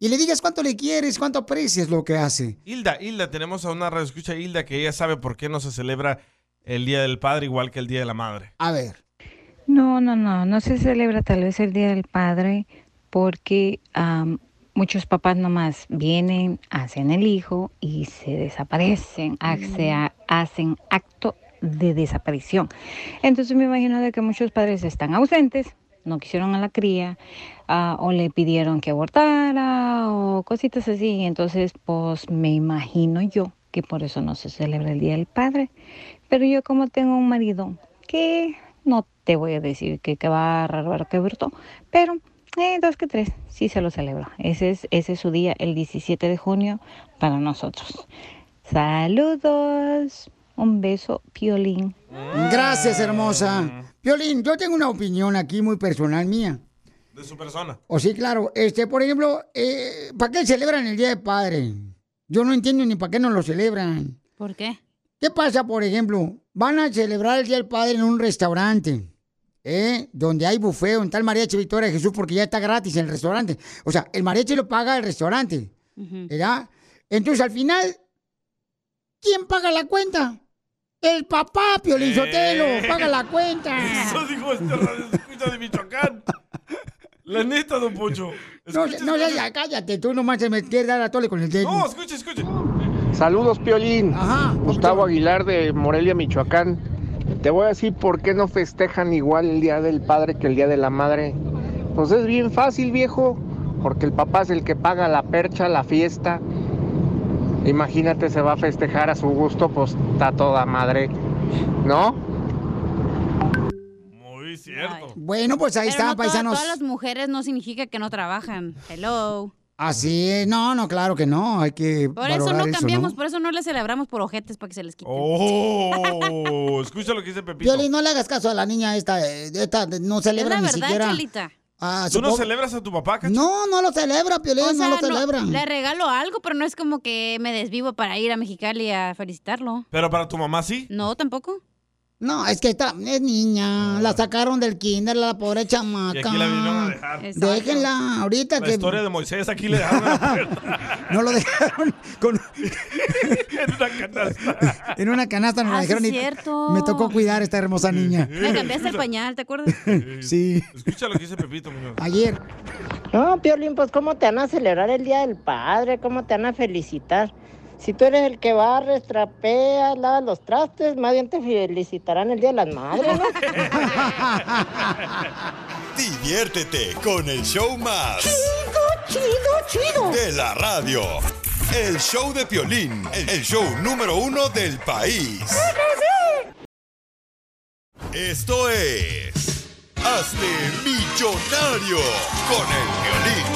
y le digas cuánto le quieres, cuánto aprecias lo que hace. Hilda, Hilda, tenemos a una escucha Hilda que ella sabe por qué no se celebra el Día del Padre igual que el Día de la Madre. A ver. No, no, no, no se celebra tal vez el Día del Padre porque am, muchos papás nomás vienen, hacen el hijo y se desaparecen, hace- hacen acto de desaparición. Entonces me imagino de que muchos padres están ausentes, no quisieron a la cría, ah, o le pidieron que abortara, o cositas así. Entonces, pues me imagino yo que por eso no se celebra el Día del Padre. Pero yo como tengo un marido que no te voy a decir que, va bárbaro, que bruto, pero eh, dos que tres, sí se lo celebra. Ese es, ese es su día, el 17 de junio, para nosotros. Saludos. Un beso, Piolín. Gracias, hermosa. Violín, yo tengo una opinión aquí muy personal mía. De su persona. O sí, claro. Este, por ejemplo, eh, ¿para qué celebran el Día del Padre? Yo no entiendo ni para qué no lo celebran. ¿Por qué? ¿Qué pasa, por ejemplo? Van a celebrar el Día del Padre en un restaurante, ¿eh? Donde hay buffet, un tal Mariachi Victoria de Jesús, porque ya está gratis en el restaurante. O sea, el mariachi lo paga el restaurante, ¿verdad? Entonces, al final, ¿quién paga la cuenta? El papá, Piolín Sotelo, paga la cuenta. <laughs> Eso dijo este radio escucha de Michoacán. La neta, don Poncho. No, no, ya, ya, cállate, tú nomás se me quieres dar a tole con el dedo. No, escuche, escuche. Saludos, Piolín. Ajá. Gustavo Aguilar de Morelia, Michoacán. Te voy a decir por qué no festejan igual el Día del Padre que el Día de la Madre. Pues es bien fácil, viejo. Porque el papá es el que paga la percha, la fiesta. Imagínate, se va a festejar a su gusto, pues está toda madre. ¿No? Cierto. Bueno, pues ahí Pero está, no paisanos. Todas las mujeres no significa que no trabajan. Hello. Así es, no, no, claro que no, hay que Por eso no cambiamos, ¿no? por eso no le celebramos por ojetes para que se les quite. Oh, escucha lo que dice Pepito. Violín, no le hagas caso a la niña esta, eh, esta no celebra es ni la verdad, siquiera. Chalita. a su ¿Tú no celebras a tu papá, Cacha? No, no lo celebra, Piolín, O sea, no lo celebra. le regalo algo, pero no es como que me desvivo para ir a Mexicali a felicitarlo. Pero para tu mamá sí. No, tampoco. No, es que está, es niña, la sacaron del kinder, la pobre chamaca. Y aquí la vinieron a dejar. Déjenla, ahorita La que historia de Moisés aquí le dejaron la <laughs> no lo dejaron con, <laughs> en una canasta. <laughs> en una canasta, nos la Ah, sí, dejaron y cierto. me tocó cuidar a esta hermosa niña. Me cambiaste el pañal, ¿te acuerdas? Sí, Escucha lo que dice Pepito, Muñoz. ayer. No, Piolín, pues ¿cómo te van a celebrar el Día del Padre? ¿Cómo te van a felicitar? Si tú eres el que barres, trapeas, lavas los trastes, más bien te felicitarán el Día de las Madres, ¿no? <laughs> Diviértete con el show más. Chido, chido, chido. De la radio. El show de Piolín, el show número uno del país. Esto es... Hazte millonario con el violín.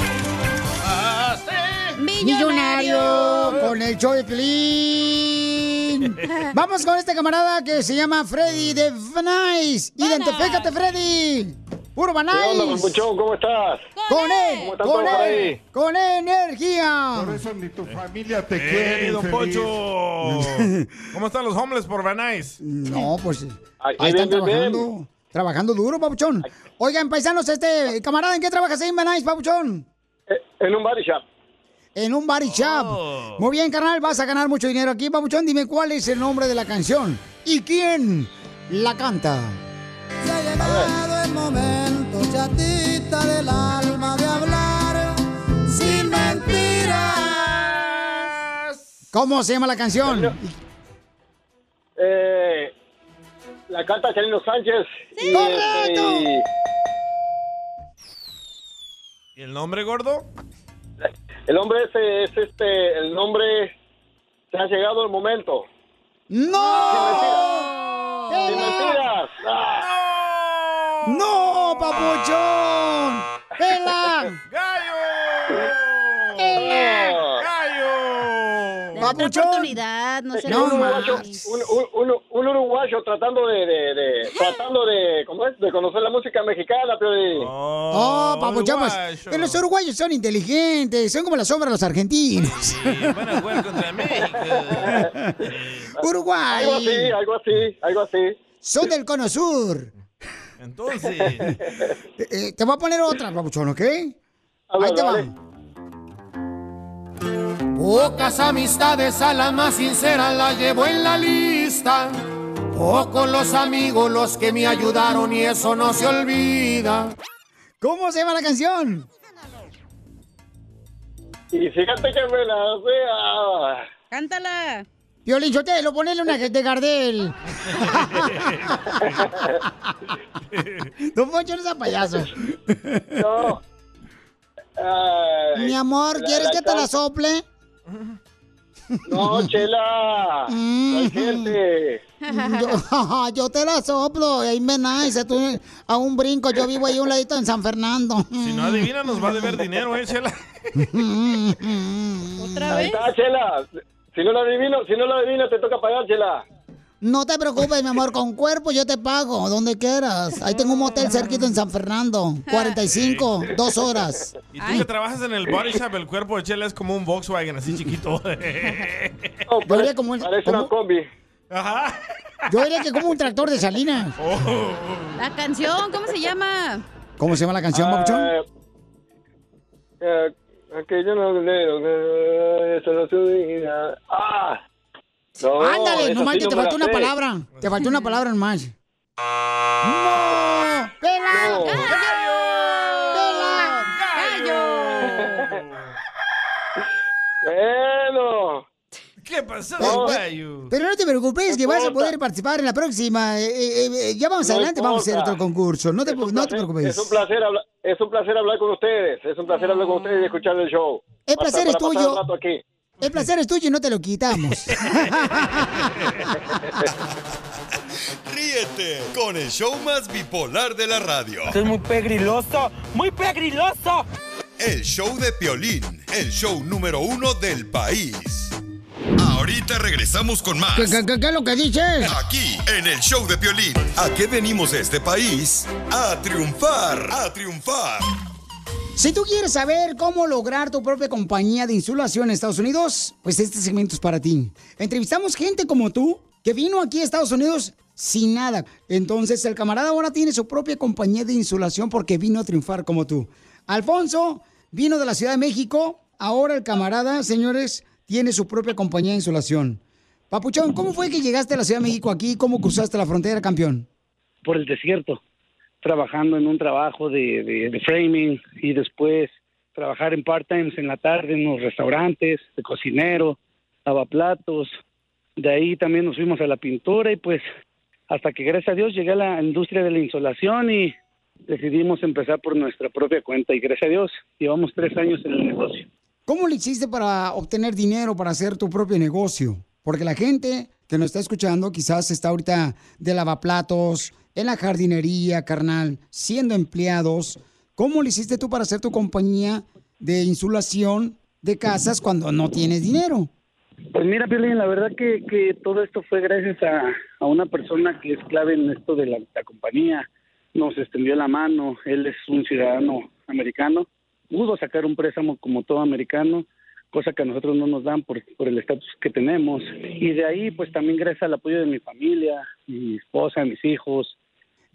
Millonario con el show de Piolín. <laughs> Vamos con este camarada que se llama Freddy de Vanice. Identifícate, Freddy. Puro Vanice. ¿Qué onda, papuchón? ¿Cómo estás? Con él, ¿Cómo están con todos por él, ahí? con energía. Por eso ni tu familia te ¡Ey, quiere, don. Poncho! <laughs> ¿Cómo están los homeless por Van Nuys? No, pues ahí están bien, bien. trabajando. Trabajando duro, papuchón. Oigan, paisanos, este camarada, ¿en qué trabajas ahí en Vanice, papuchón? Eh, En un body shop. En un body shop. Oh. Muy bien, carnal, vas a ganar mucho dinero aquí, papuchón. Dime cuál es el nombre de la canción y quién la canta. Ya ha llegado el momento, chatita del alma, de hablar sin mentiras. ¿Cómo se llama la canción? Eh, la canta Chalino Sánchez. y, ¡Correcto! este, ¿Y el nombre, gordo? El hombre ese es este, el nombre, se ha llegado el momento. ¡No! Sin mentiras. Ah. ¡No, papuchón! ¡Pela! ¡Pela! Papuchón. oportunidad, no que No, un, uruguayo, más. un, un- un- un uruguayo tratando de, de, de- tratando de, ¿cómo es? de conocer la música mexicana, pero Oh, papuchón, pues, los uruguayos son inteligentes, son como la sombra de los argentinos. Van a jugar contra México. Uruguay. algo así, algo así, algo así. Son del cono sur. Entonces, Eh, eh, te voy a poner otra, papuchón, ¿ok? A ver, Ahí te va. Pocas amistades a la más sincera la llevo en la lista. Pocos los amigos los que me ayudaron y eso no se olvida. ¿Cómo se llama la canción? Y fíjate que me la vea. Cántala. Violín Sotelo, ponele una de Gardel. <laughs> Don Poncho no sea payaso. No. Ay, Mi amor, ¿quieres la que te la sople? <laughs> No, Chela. No hay gente. Yo, <laughs> yo te la soplo, ahí me nace, tú a un brinco, yo vivo ahí a un ladito en San Fernando. Si no adivina, nos va a deber dinero, ¿eh, Chela? <laughs> ¿Otra Ahí está, Chela. Si no la adivino, si no la adivino, te toca pagar, Chela. No te preocupes, mi amor, con cuerpo yo te pago, donde quieras. Ahí tengo un motel cerquito en San Fernando, 45, dos horas. Y tú que trabajas en el body shop, el cuerpo de Chela es como un Volkswagen, así chiquito. Yo diría como, Parece una combi. Ajá. Yo diría que como un tractor de Salinas. La canción, ¿cómo se llama? ¿Cómo se llama la canción, Papuchón? Aquello no eso no su vida. ¡Ah! No, Ándale, sí no te me la faltó una palabra. Te faltó una palabra nomás. ¡No! ¡Pela! No. Bueno. ¿Qué pasó, Pero, gallo? pero no te preocupes, que vas a importa. poder participar en la próxima. Eh, eh, eh, ya vamos No adelante, vamos a hacer importa. otro concurso. No te, no te placer- preocupes. Es un placer hablar, es un placer hablar con ustedes. Es un placer hablar con ustedes y escuchar el show. El Para- placer es tuyo. El placer es tuyo y no te lo quitamos. <laughs> Ríete con el show más bipolar de la radio. es muy pegriloso, muy pegriloso. El show de Piolín, el show número uno del país. Ahorita regresamos con más. ¿Qué, qué- qué- qué es lo que dices? Aquí, en el show de Piolín. ¿A qué venimos a este país? A triunfar, a triunfar. Si tú quieres saber cómo lograr tu propia compañía de insulación en Estados Unidos, pues este segmento es para ti. Entrevistamos gente como tú que vino aquí a Estados Unidos sin nada. Entonces el camarada ahora tiene su propia compañía de insulación porque vino a triunfar como tú. Alfonso vino de la Ciudad de México. Ahora el camarada, señores, tiene su propia compañía de insulación. Papuchón, ¿cómo fue que llegaste a la Ciudad de México aquí? ¿Cómo cruzaste la frontera, campeón? por el desierto, trabajando en un trabajo de, de, framing y después trabajar en part-times en la tarde en los restaurantes, de cocinero, lavaplatos. De ahí también nos fuimos a la pintura y pues hasta que gracias a Dios llegué a la industria de la insolación y decidimos empezar por nuestra propia cuenta y gracias a Dios llevamos tres años en el negocio. ¿Cómo le hiciste para obtener dinero para hacer tu propio negocio? Porque la gente que nos está escuchando quizás está ahorita de lavaplatos, en la jardinería, carnal, siendo empleados. ¿Cómo le hiciste tú para hacer tu compañía de insulación de casas cuando no tienes dinero? Pues mira, Piolín, la verdad que, que todo esto fue gracias a, a una persona que es clave en esto de la, compañía. Nos extendió la mano, él es un ciudadano americano, pudo sacar un préstamo como todo americano, cosa que a nosotros no nos dan por, por el estatus que tenemos. Y de ahí, pues también gracias al apoyo de mi familia, mi esposa, mis hijos.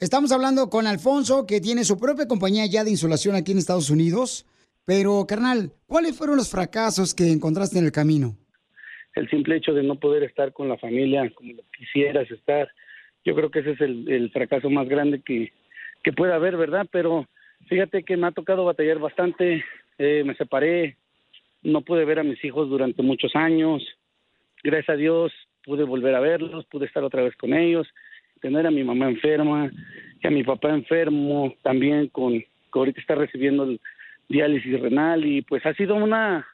Estamos hablando con Alfonso, que tiene su propia compañía ya de insulación aquí en Estados Unidos. Pero, carnal, ¿cuáles fueron los fracasos que encontraste en el camino? el simple hecho de no poder estar con la familia como lo quisieras estar. Yo creo que ese es el, fracaso más grande que, que puede haber, ¿verdad? Pero fíjate que me ha tocado batallar bastante. Eh, me separé, no pude ver a mis hijos durante muchos años. Gracias a Dios pude volver a verlos, pude estar otra vez con ellos, tener a mi mamá enferma y a mi papá enfermo también con que ahorita está recibiendo el diálisis renal y pues ha sido una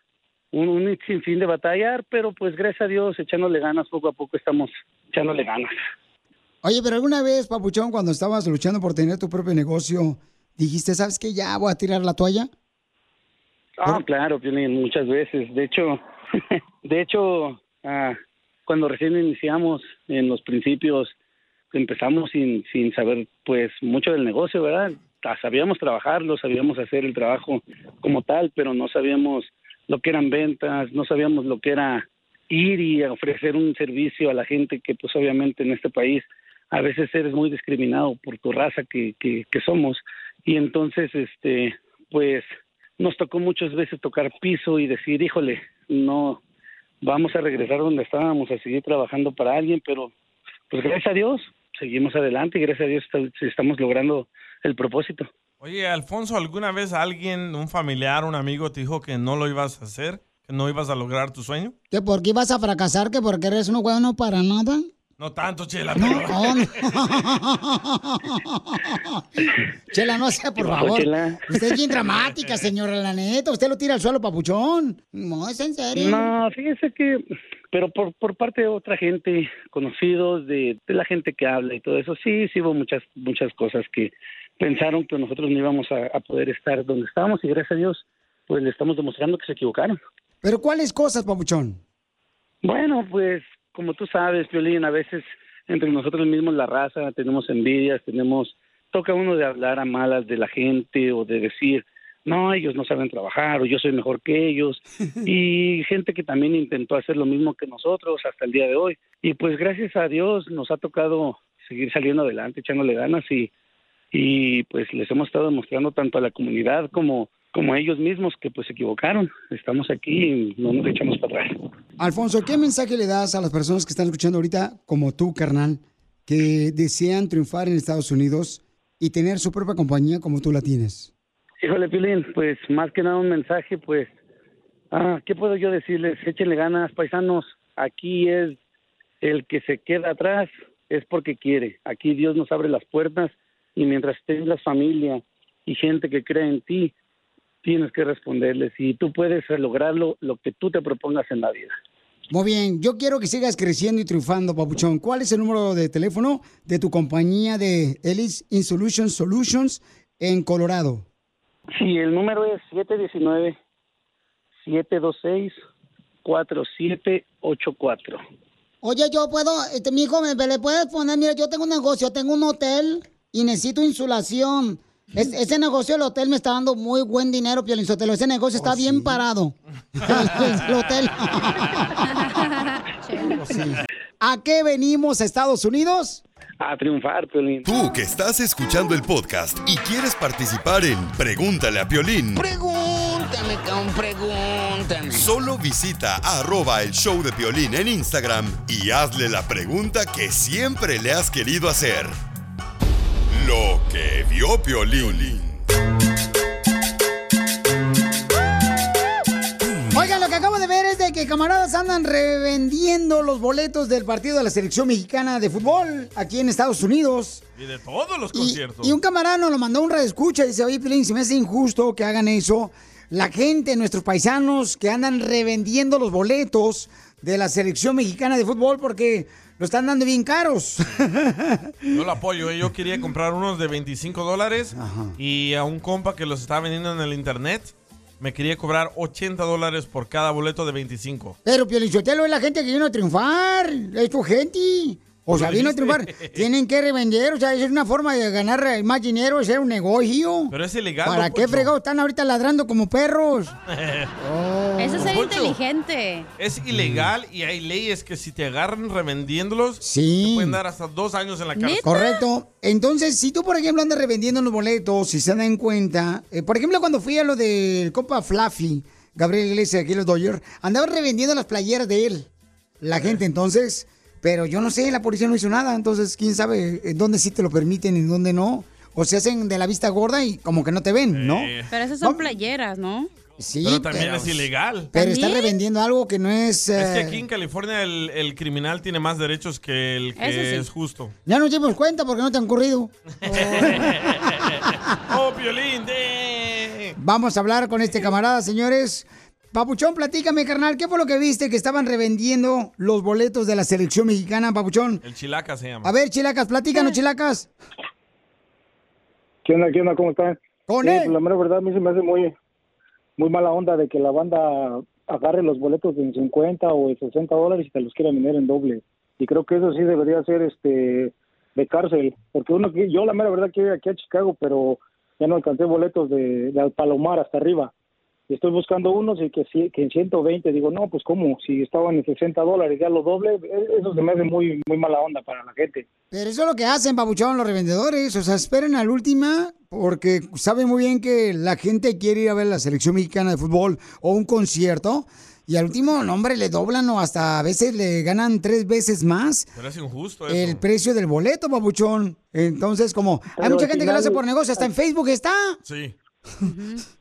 un, un sinfín de batallar, pero pues gracias a Dios echándole ganas, poco a poco estamos echándole ganas. Oye, pero alguna vez, Papuchón, cuando estabas luchando por tener tu propio negocio, dijiste, ¿sabes qué? Ya voy a tirar la toalla. Ah, claro, Piolín, muchas veces. De hecho, <laughs> de hecho, ah, cuando recién iniciamos en los principios, empezamos sin, sin saber pues mucho del negocio, ¿verdad? Sabíamos trabajarlo, sabíamos hacer el trabajo como tal, pero no sabíamos lo que eran ventas, no sabíamos lo que era ir y ofrecer un servicio a la gente que pues obviamente en este país a veces eres muy discriminado por tu raza que, que, que somos y entonces este pues nos tocó muchas veces tocar piso y decir híjole no vamos a regresar donde estábamos a seguir trabajando para alguien pero pues gracias a Dios seguimos adelante y gracias a Dios estamos logrando el propósito Oye, Alfonso, ¿alguna vez alguien, un familiar, un amigo te dijo que no lo ibas a hacer? ¿Que no ibas a lograr tu sueño? ¿Que por qué ibas a fracasar? ¿Que porque eres uno bueno para nada? No tanto, Chela. No, pero- no, no. <laughs> Chela, no sea, por favor. Chela. Usted es bien dramática, señora, la neta. Usted lo tira al suelo, papuchón. No, es en serio. No, fíjese que, pero por, por parte de otra gente, conocidos, de, de la gente que habla y todo eso, sí, sí hubo muchas, muchas cosas que pensaron que nosotros no íbamos a, a poder estar donde estábamos y gracias a Dios, pues le estamos demostrando que se equivocaron. ¿Pero cuáles cosas, papuchón? Bueno, pues como tú sabes, Violín, a veces entre nosotros mismos la raza tenemos envidias, tenemos, toca uno de hablar a malas de la gente o de decir, no, ellos no saben trabajar o yo soy mejor que ellos. <laughs> y gente que también intentó hacer lo mismo que nosotros hasta el día de hoy. Y pues gracias a Dios nos ha tocado seguir saliendo adelante, echándole ganas y, y pues les hemos estado demostrando tanto a la comunidad como como ellos mismos que pues se equivocaron. Estamos aquí y no nos echamos para atrás. Alfonso, ¿qué mensaje le das a las personas que están escuchando ahorita, como tú, carnal, que desean triunfar en Estados Unidos y tener su propia compañía como tú la tienes? Híjole, Pilín, pues más que nada un mensaje, pues, ah, ¿qué puedo yo decirles? Échenle ganas, paisanos. Aquí es el que se queda atrás, es porque quiere. Aquí Dios nos abre las puertas y mientras tengas familia y gente que cree en ti, tienes que responderles y tú puedes lograrlo lo que tú te propongas en la vida. Muy bien, yo quiero que sigas creciendo y triunfando, papuchón. ¿Cuál es el número de teléfono de tu compañía de Ellis Insolution Solutions en Colorado? Sí, el número es 719-726-4784. Oye, yo puedo, este, mi hijo, me le puedes poner, mira, yo tengo un negocio, tengo un hotel y necesito insulación. Es- ese negocio del hotel me está dando muy buen dinero, Piolín Sotelo. Ese negocio está bien parado. <laughs> el hotel. <laughs> ¿A qué venimos a Estados Unidos? A triunfar, Piolín. Tú que estás escuchando el podcast y quieres participar en Pregúntale a Piolín. Pregúntame, cabrón, pregúntame. Solo visita arroba el show de Piolín en Instagram y hazle la pregunta que siempre le has querido hacer. Lo que vio Piolín. Oigan, lo que acabo de ver es de que camaradas andan revendiendo los boletos del partido de la selección mexicana de fútbol aquí en Estados Unidos. Y de todos los Y, conciertos. y un camarada nos lo mandó un escucha y dice, oye, Pilín, se me hace injusto que hagan eso. La gente, nuestros paisanos que andan revendiendo los boletos de la selección mexicana de fútbol porque lo están dando bien caros. Yo lo apoyo. ¿eh? Yo quería comprar unos de 25 dólares y a un compa que los estaba vendiendo en el internet me quería cobrar 80 dólares por cada boleto de 25. Pero Piolichotelo es la gente que vino a triunfar, es tu gente. O sea, vino a triunfar. <laughs> Tienen que revender, o sea, es una forma de ganar más dinero, es un negocio. Pero es ilegal. ¿Para qué fregados están ahorita ladrando como perros? <laughs> Eso es ser Poncho, inteligente. Es ilegal y hay leyes que si te agarran revendiéndolos, Sí. te pueden dar hasta dos años en la cárcel. Correcto. Entonces, si tú, por ejemplo, andas revendiendo los boletos, si se dan cuenta, eh, por ejemplo, cuando fui a lo del Copa Fluffy, Gabriel Iglesias, aquí los Dodgers, andaba revendiendo las playeras de él. La gente, entonces, pero yo no sé, la policía no hizo nada, entonces, quién sabe en dónde sí te lo permiten y en dónde no. O se hacen de la vista gorda y como que no te ven, ¿no? Pero esas son playeras, ¿no? Sí, Pero también es ilegal. Pero está revendiendo algo que no es... Es que eh, aquí en California el, el criminal tiene más derechos que el que sí. es justo. Ya nos dimos cuenta porque no te han ocurrido. <laughs> ¡Oh, Piolín! de- Vamos a hablar con este camarada, señores. Papuchón, platícame, carnal, ¿qué fue lo que viste que estaban revendiendo los boletos de la selección mexicana, Papuchón? El chilaca se llama. A ver, chilacas, platícanos, chilacas. ¿Qué onda, qué onda? ¿Cómo están? Con él. pues, la mera verdad, a mí se me hace muy, muy mala onda de que la banda agarre los boletos en 50 o en 60 dólares y te los quiera vender en doble. Y creo que eso sí debería ser este de cárcel. Porque uno que yo la mera verdad quiero ir aquí a Chicago, pero ya no alcancé boletos de, de Palomar hasta arriba. Y estoy buscando unos y que, que en 120, digo, no, pues cómo, si estaban en 60 dólares ya lo doble, e- eso se me hace muy, muy mala onda para la gente. Pero eso es lo que hacen, Papuchón, los revendedores. O sea, esperen a la última porque saben muy bien que la gente quiere ir a ver la selección mexicana de fútbol o un concierto. Y al último, no, hombre, le doblan o hasta a veces le ganan tres veces más Pero es injusto eso. el precio del boleto, babuchón. Entonces, como hay Pero mucha gente que lo hace por negocio, hasta en Facebook está. Sí.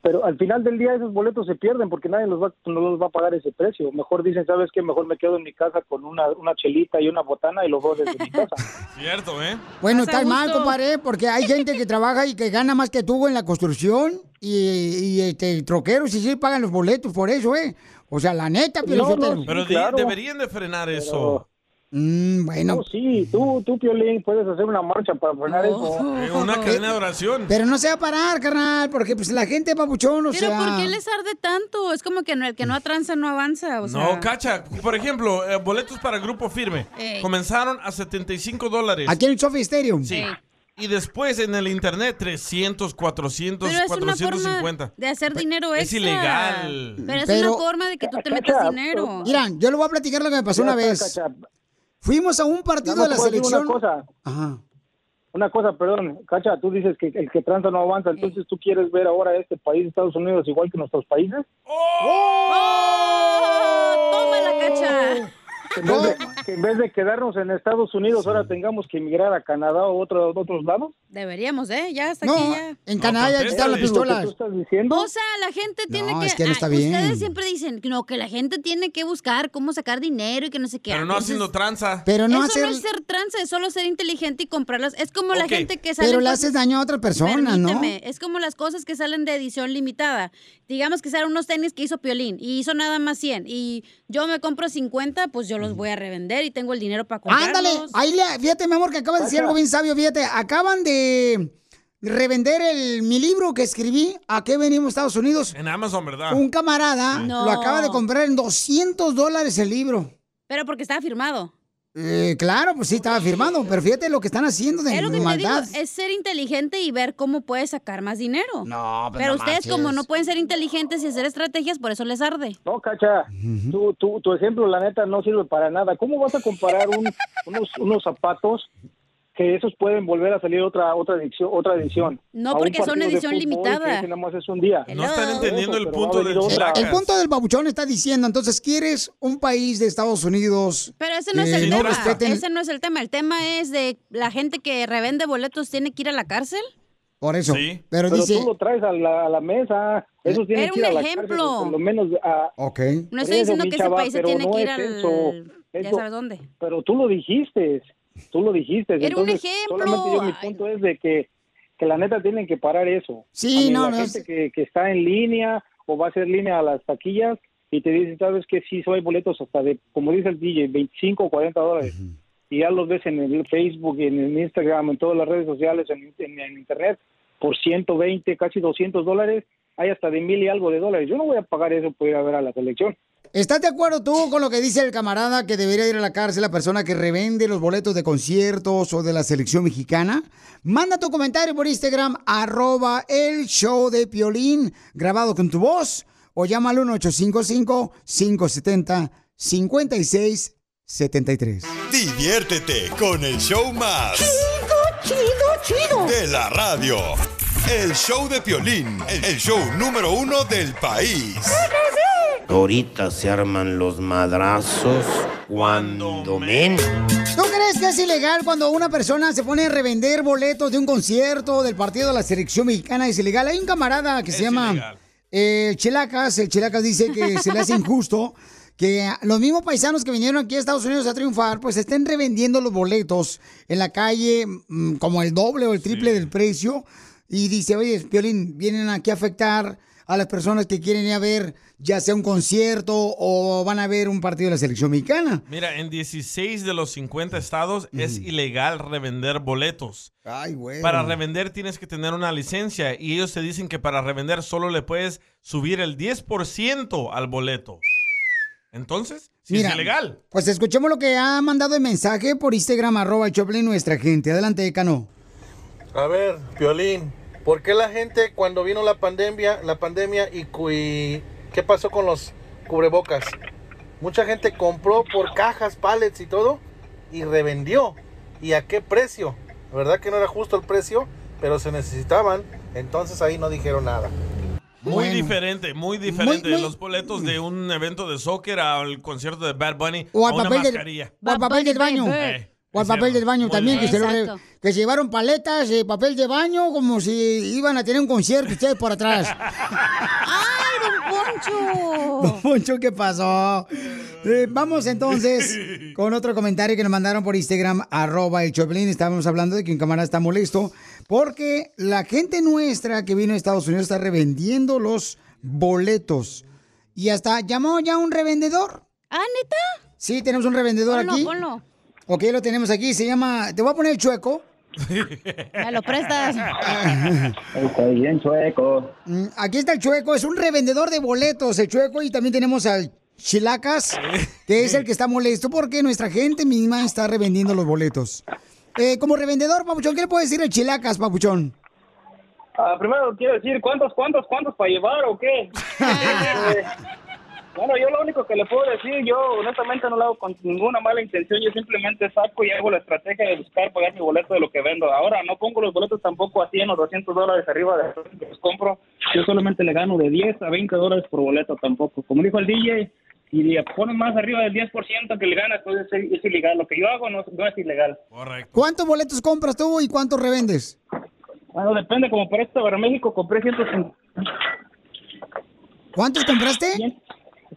Pero al final del día esos boletos se pierden porque nadie los va, no los va a pagar ese precio. Mejor dicen, ¿sabes qué? Mejor me quedo en mi casa con una, una chelita y una botana y los veo desde mi casa. <laughs> Cierto, ¿eh? Bueno, está mal, compadre, porque hay gente que trabaja y que gana más que tú en la construcción y, y, este, troqueros y sí pagan los boletos por eso, ¿eh? O sea, la neta. Pero di- deberían de frenar eso. Mm, bueno. No, sí, tú, tú, Piolín, puedes hacer una marcha para frenar eso. Eh, Una cadena de oración. Pero no se va a parar, carnal, porque pues la gente, papuchón, o Pero sea... ¿por qué les arde tanto? Es como que no, el que no atranza no avanza, o sea... No, cacha. Por ejemplo, eh, boletos para Grupo Firme. Ey. Comenzaron a 75 dólares. Aquí en el Sophie Stadium. Sí. Y después en el internet, 300, 400, Pero es una 450. forma de hacer dinero Es extra. ilegal. Pero es Pero- una forma de que tú te metas dinero. Mira, yo le voy a platicar lo que me pasó una vez. Cacha. Fuimos a un partido de la selección. Una cosa, Ajá. una cosa, perdón, Cacha, tú dices que el que tranza no avanza, entonces tú quieres ver ahora este país, Estados Unidos, igual que nuestros países. ¡Oh! ¡Toma la cacha! Que en, vez de, que en vez de quedarnos en Estados Unidos, ahora tengamos que emigrar a Canadá o otro, otros lados. Deberíamos, ¿eh? Ya hasta No, aquí ya. en Canadá ya están las pistolas. estás diciendo? O sea, la gente tiene No, que... es que no está Ay, bien. Ustedes siempre dicen que no, que la gente tiene que buscar cómo sacar dinero y que no sé qué. Pero no haciendo tranza. Pero no eso hacer... no es ser trance, es solo ser inteligente y comprarlas. Es como la gente que sale. Pero le haces daño a otra persona, ¿no? Es como las cosas que salen de edición limitada. Digamos que salen unos tenis que hizo Piolín y hizo nada más 100 y yo me compro 50, pues yo los voy a revender y tengo el dinero para comprarlos. Ándale, ahí le, fíjate, mi amor, que acabas de decir algo bien sabio, fíjate, acaban de revender el, mi libro que escribí, ¿A qué venimos Estados Unidos? En Amazon, ¿verdad? Un camarada No. lo acaba de comprar en 200 dólares el libro. Pero porque estaba firmado. Eh, claro, pues sí, estaba firmado, pero fíjate lo que están haciendo de Es lo que te digo, maldad. es ser inteligente y ver cómo puedes sacar más dinero. No, pues Pero no ustedes como no pueden ser inteligentes y hacer estrategias, por eso les arde. No, Cacha, tu, tu, tu ejemplo, la neta, no sirve para nada. ¿Cómo vas a comparar un- unos, unos zapatos que esos pueden volver a salir otra otra edición? Otra edición No, porque son edición limitada. Que más es un día. No están entendiendo el Pero va a punto del. El punto del babuchón está diciendo, entonces, ¿quieres un país de Estados Unidos Pero ese no es que el no tema. respeten- Ese no es el tema. El tema es de la gente que revende boletos tiene que ir a la cárcel. Por eso. Sí. Pero, Pero dice, tú lo traes a la, a la mesa. Esos tienen Era que ir a la ejemplo. cárcel, por lo menos a, ok. No Por estoy eso, diciendo que ese chava, país se tiene no que ir es al... eso. Ya Eso- sabes dónde. pero tú lo dijiste, tú lo dijiste. Era un Entonces, ejemplo. Solamente yo mi punto es de que, que la neta tienen que parar eso. Sí, A mí, no, la no, gente es- que, que está en línea o va a hacer línea a las taquillas y te dicen, sabes que sí, hay boletos hasta de, como dice el DJ, 25 o 40 dólares. Y ya los ves en el Facebook, en el Instagram, en todas las redes sociales, en, en- en Internet, por 120, casi 200 dólares. Hay hasta de mil y algo de dólares. Yo no voy a pagar eso por ir a ver a la selección. ¿Estás de acuerdo tú con lo que dice el camarada que debería ir a la cárcel la persona que revende los boletos de conciertos o de la selección mexicana? Manda tu comentario por Instagram, arroba el show de Piolín, grabado con tu voz, o llama al 1855-570-5673. Diviértete con el show más. Chido, chido, chido. De la radio. El show de Piolín, el show número uno del país. Ahorita se arman los madrazos cuando men. ¿Tú crees que es ilegal cuando una persona se pone a revender boletos de un concierto del partido de la selección mexicana? Es ilegal. Hay un camarada que se llama eh, Chilacas. El Chilacas dice que se le hace injusto que los mismos paisanos que vinieron aquí a Estados Unidos a triunfar, pues estén revendiendo los boletos en la calle mm, como el doble o el triple del precio. Y dice, oye, Piolín, vienen aquí a afectar a las personas que quieren ir a ver ya sea un concierto o van a ver un partido de la selección mexicana. Mira, en 16 de los 50 estados es ilegal revender boletos. Ay, güey. Para revender tienes que tener una licencia y ellos te dicen que para revender solo le puedes subir el 10% al boleto. Entonces, Mira, es ilegal. Pues escuchemos lo que ha mandado el mensaje por Instagram, arroba Choplin, nuestra gente. Adelante, Cano. A ver, Piolín, ¿por qué la gente cuando vino la pandemia, la pandemia y, y qué pasó con los cubrebocas? Mucha gente compró por cajas, pallets y todo y revendió. ¿Y a qué precio? La verdad que no era justo el precio, pero se necesitaban, entonces ahí no dijeron nada. Muy diferente, muy diferente. muy- Los boletos de un evento de soccer al concierto de Bad Bunny O a una papel, del, mascarilla. o al papel del baño. Eh, O al papel del baño Muy también, que se, lo- que se llevaron paletas, eh, papel de baño, como si iban a tener un concierto ustedes por atrás. <laughs> ¡Ay, don Poncho! <laughs> Don Poncho, ¿qué pasó? Eh, vamos entonces con otro comentario que nos mandaron por Instagram, arroba el Choplin. Estábamos hablando de que un camarada está molesto porque la gente nuestra que vino a Estados Unidos está revendiendo los boletos. Y hasta llamó ya un revendedor. ¿Ah, neta? Sí, tenemos un revendedor Ponlo, aquí. ponlo. Ok, lo tenemos aquí. Se llama. Te voy a poner el chueco. Me lo prestas. <laughs> Está bien, chueco. Aquí está el chueco. Es un revendedor de boletos, el chueco. Y también tenemos al Chilacas, que es el que está molesto porque nuestra gente misma está revendiendo los boletos. Eh, como revendedor, Papuchón, ¿qué le puede decir el Chilacas, Papuchón? Ah, primero quiero decir, ¿cuántos, cuántos, cuántos para llevar o qué? <laughs> Bueno, yo lo único que le puedo decir, yo honestamente no lo hago con ninguna mala intención, yo simplemente saco y hago la estrategia de buscar pagar mi boleto de lo que vendo. Ahora, no pongo los boletos tampoco a 100 o 200 dólares arriba de lo que los compro, yo solamente le gano de 10 a 20 dólares por boleto tampoco. Como dijo el DJ, y le ponen más arriba del 10% que le gana, entonces es, es ilegal. Lo que yo hago no, no es ilegal. ¿Cuántos boletos compras tú y cuántos revendes? Bueno, depende, como por esto, para México compré 150. ¿Cuántos compraste?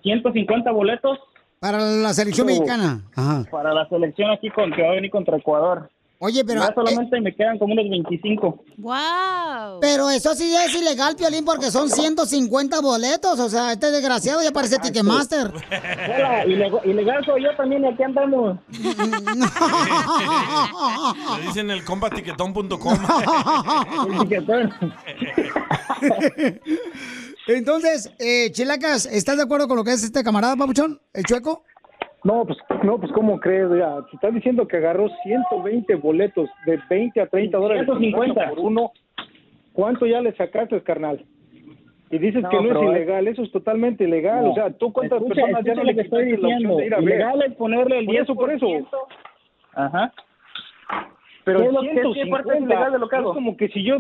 150 boletos. Para la selección mexicana. Ajá. Para la selección aquí con, que va a venir contra Ecuador. Oye, pero... eh, Ya solamente me quedan como unos 25. ¡Wow! Pero eso sí es ilegal, Piolín, porque son 150 boletos. O sea, este desgraciado ya parece Ticketmaster. Hola, ilegal, ilegal soy yo también y aquí andamos. <laughs> Le dicen el compatiquetón.com. <laughs> <laughs> Entonces, eh, Chilacas, ¿estás de acuerdo con lo que es este camarada, Papuchón? ¿El chueco? No, pues, no, pues, ¿cómo crees? Ya, si estás diciendo que agarró 120 boletos de 20 a 30 dólares 150. por uno, ¿cuánto ya le sacaste, carnal? Y dices No, que no es es- ilegal, eso es totalmente ilegal. No. O sea, ¿tú cuántas Escucha, personas ya no le que estoy la diciendo. de ir a ver? Ilegal es ponerle el Por eso, por eso. 10%. Ajá. Pero ¿Qué es lo- qué- qué 150, parte es ilegal de lo que hago? Es como que si yo...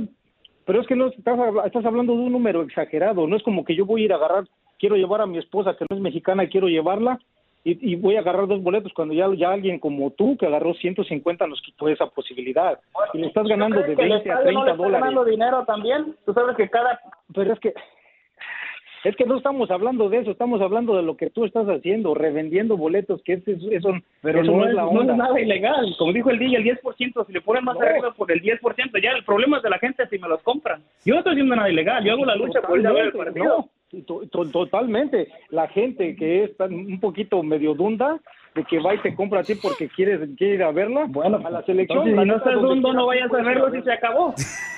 Pero es que no estás, estás hablando de un número exagerado. No es como que yo voy a ir a agarrar, quiero llevar a mi esposa que no es mexicana y quiero llevarla y, y voy a agarrar dos boletos cuando ya, ya alguien como tú que agarró 150 nos quitó esa posibilidad. Y le estás ganando de ¿Tú crees 20 que el a estadio no 30 le está dólares. ganando dinero también? Tú sabes que cada... Pero es que es que no estamos hablando de eso, estamos hablando de lo que tú estás haciendo, revendiendo boletos, que eso, eso, Pero eso no, no, es, es la no onda. es nada ilegal. Como dijo el DJ, el 10%, si le ponen más No. arriba por el 10%, ya el problema es de la gente si me los compran. Yo no estoy haciendo nada ilegal, yo hago la lucha por ir a ver el partido. no, to- to- totalmente. La gente que es tan- un poquito medio dunda, de que va y te compra a ti porque quieres quiere ir a verla, bueno, a la selección. Entonces, si no estás dundo, no vayas a verlo si se acabó. <laughs>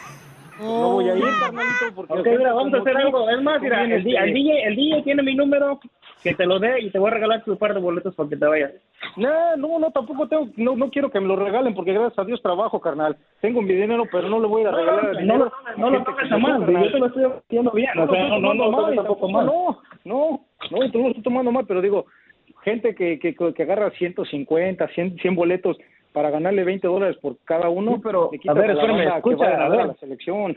No voy a ir, carnalito, porque... Ok, mira, vamos a hacer algo. Es más, mira, el, el DJ, el DJ tiene mi número, que te lo dé y te voy a regalar tu par de boletos para que te vayas. No, no, no, tampoco tengo, no, no quiero que me lo regalen porque gracias a Dios trabajo, carnal. Tengo mi dinero, pero no le voy a regalar no, no lo- no lo tomes a mal, yo te lo estoy haciendo bien, No, no- no- no. No, no, no, tú no lo tomando mal, pero digo, gente que, que, que agarra 150, 100, 100 boletos para ganarle 20 dólares por cada uno, Sí, pero, a ver, espérame, escucha, a ver la selección.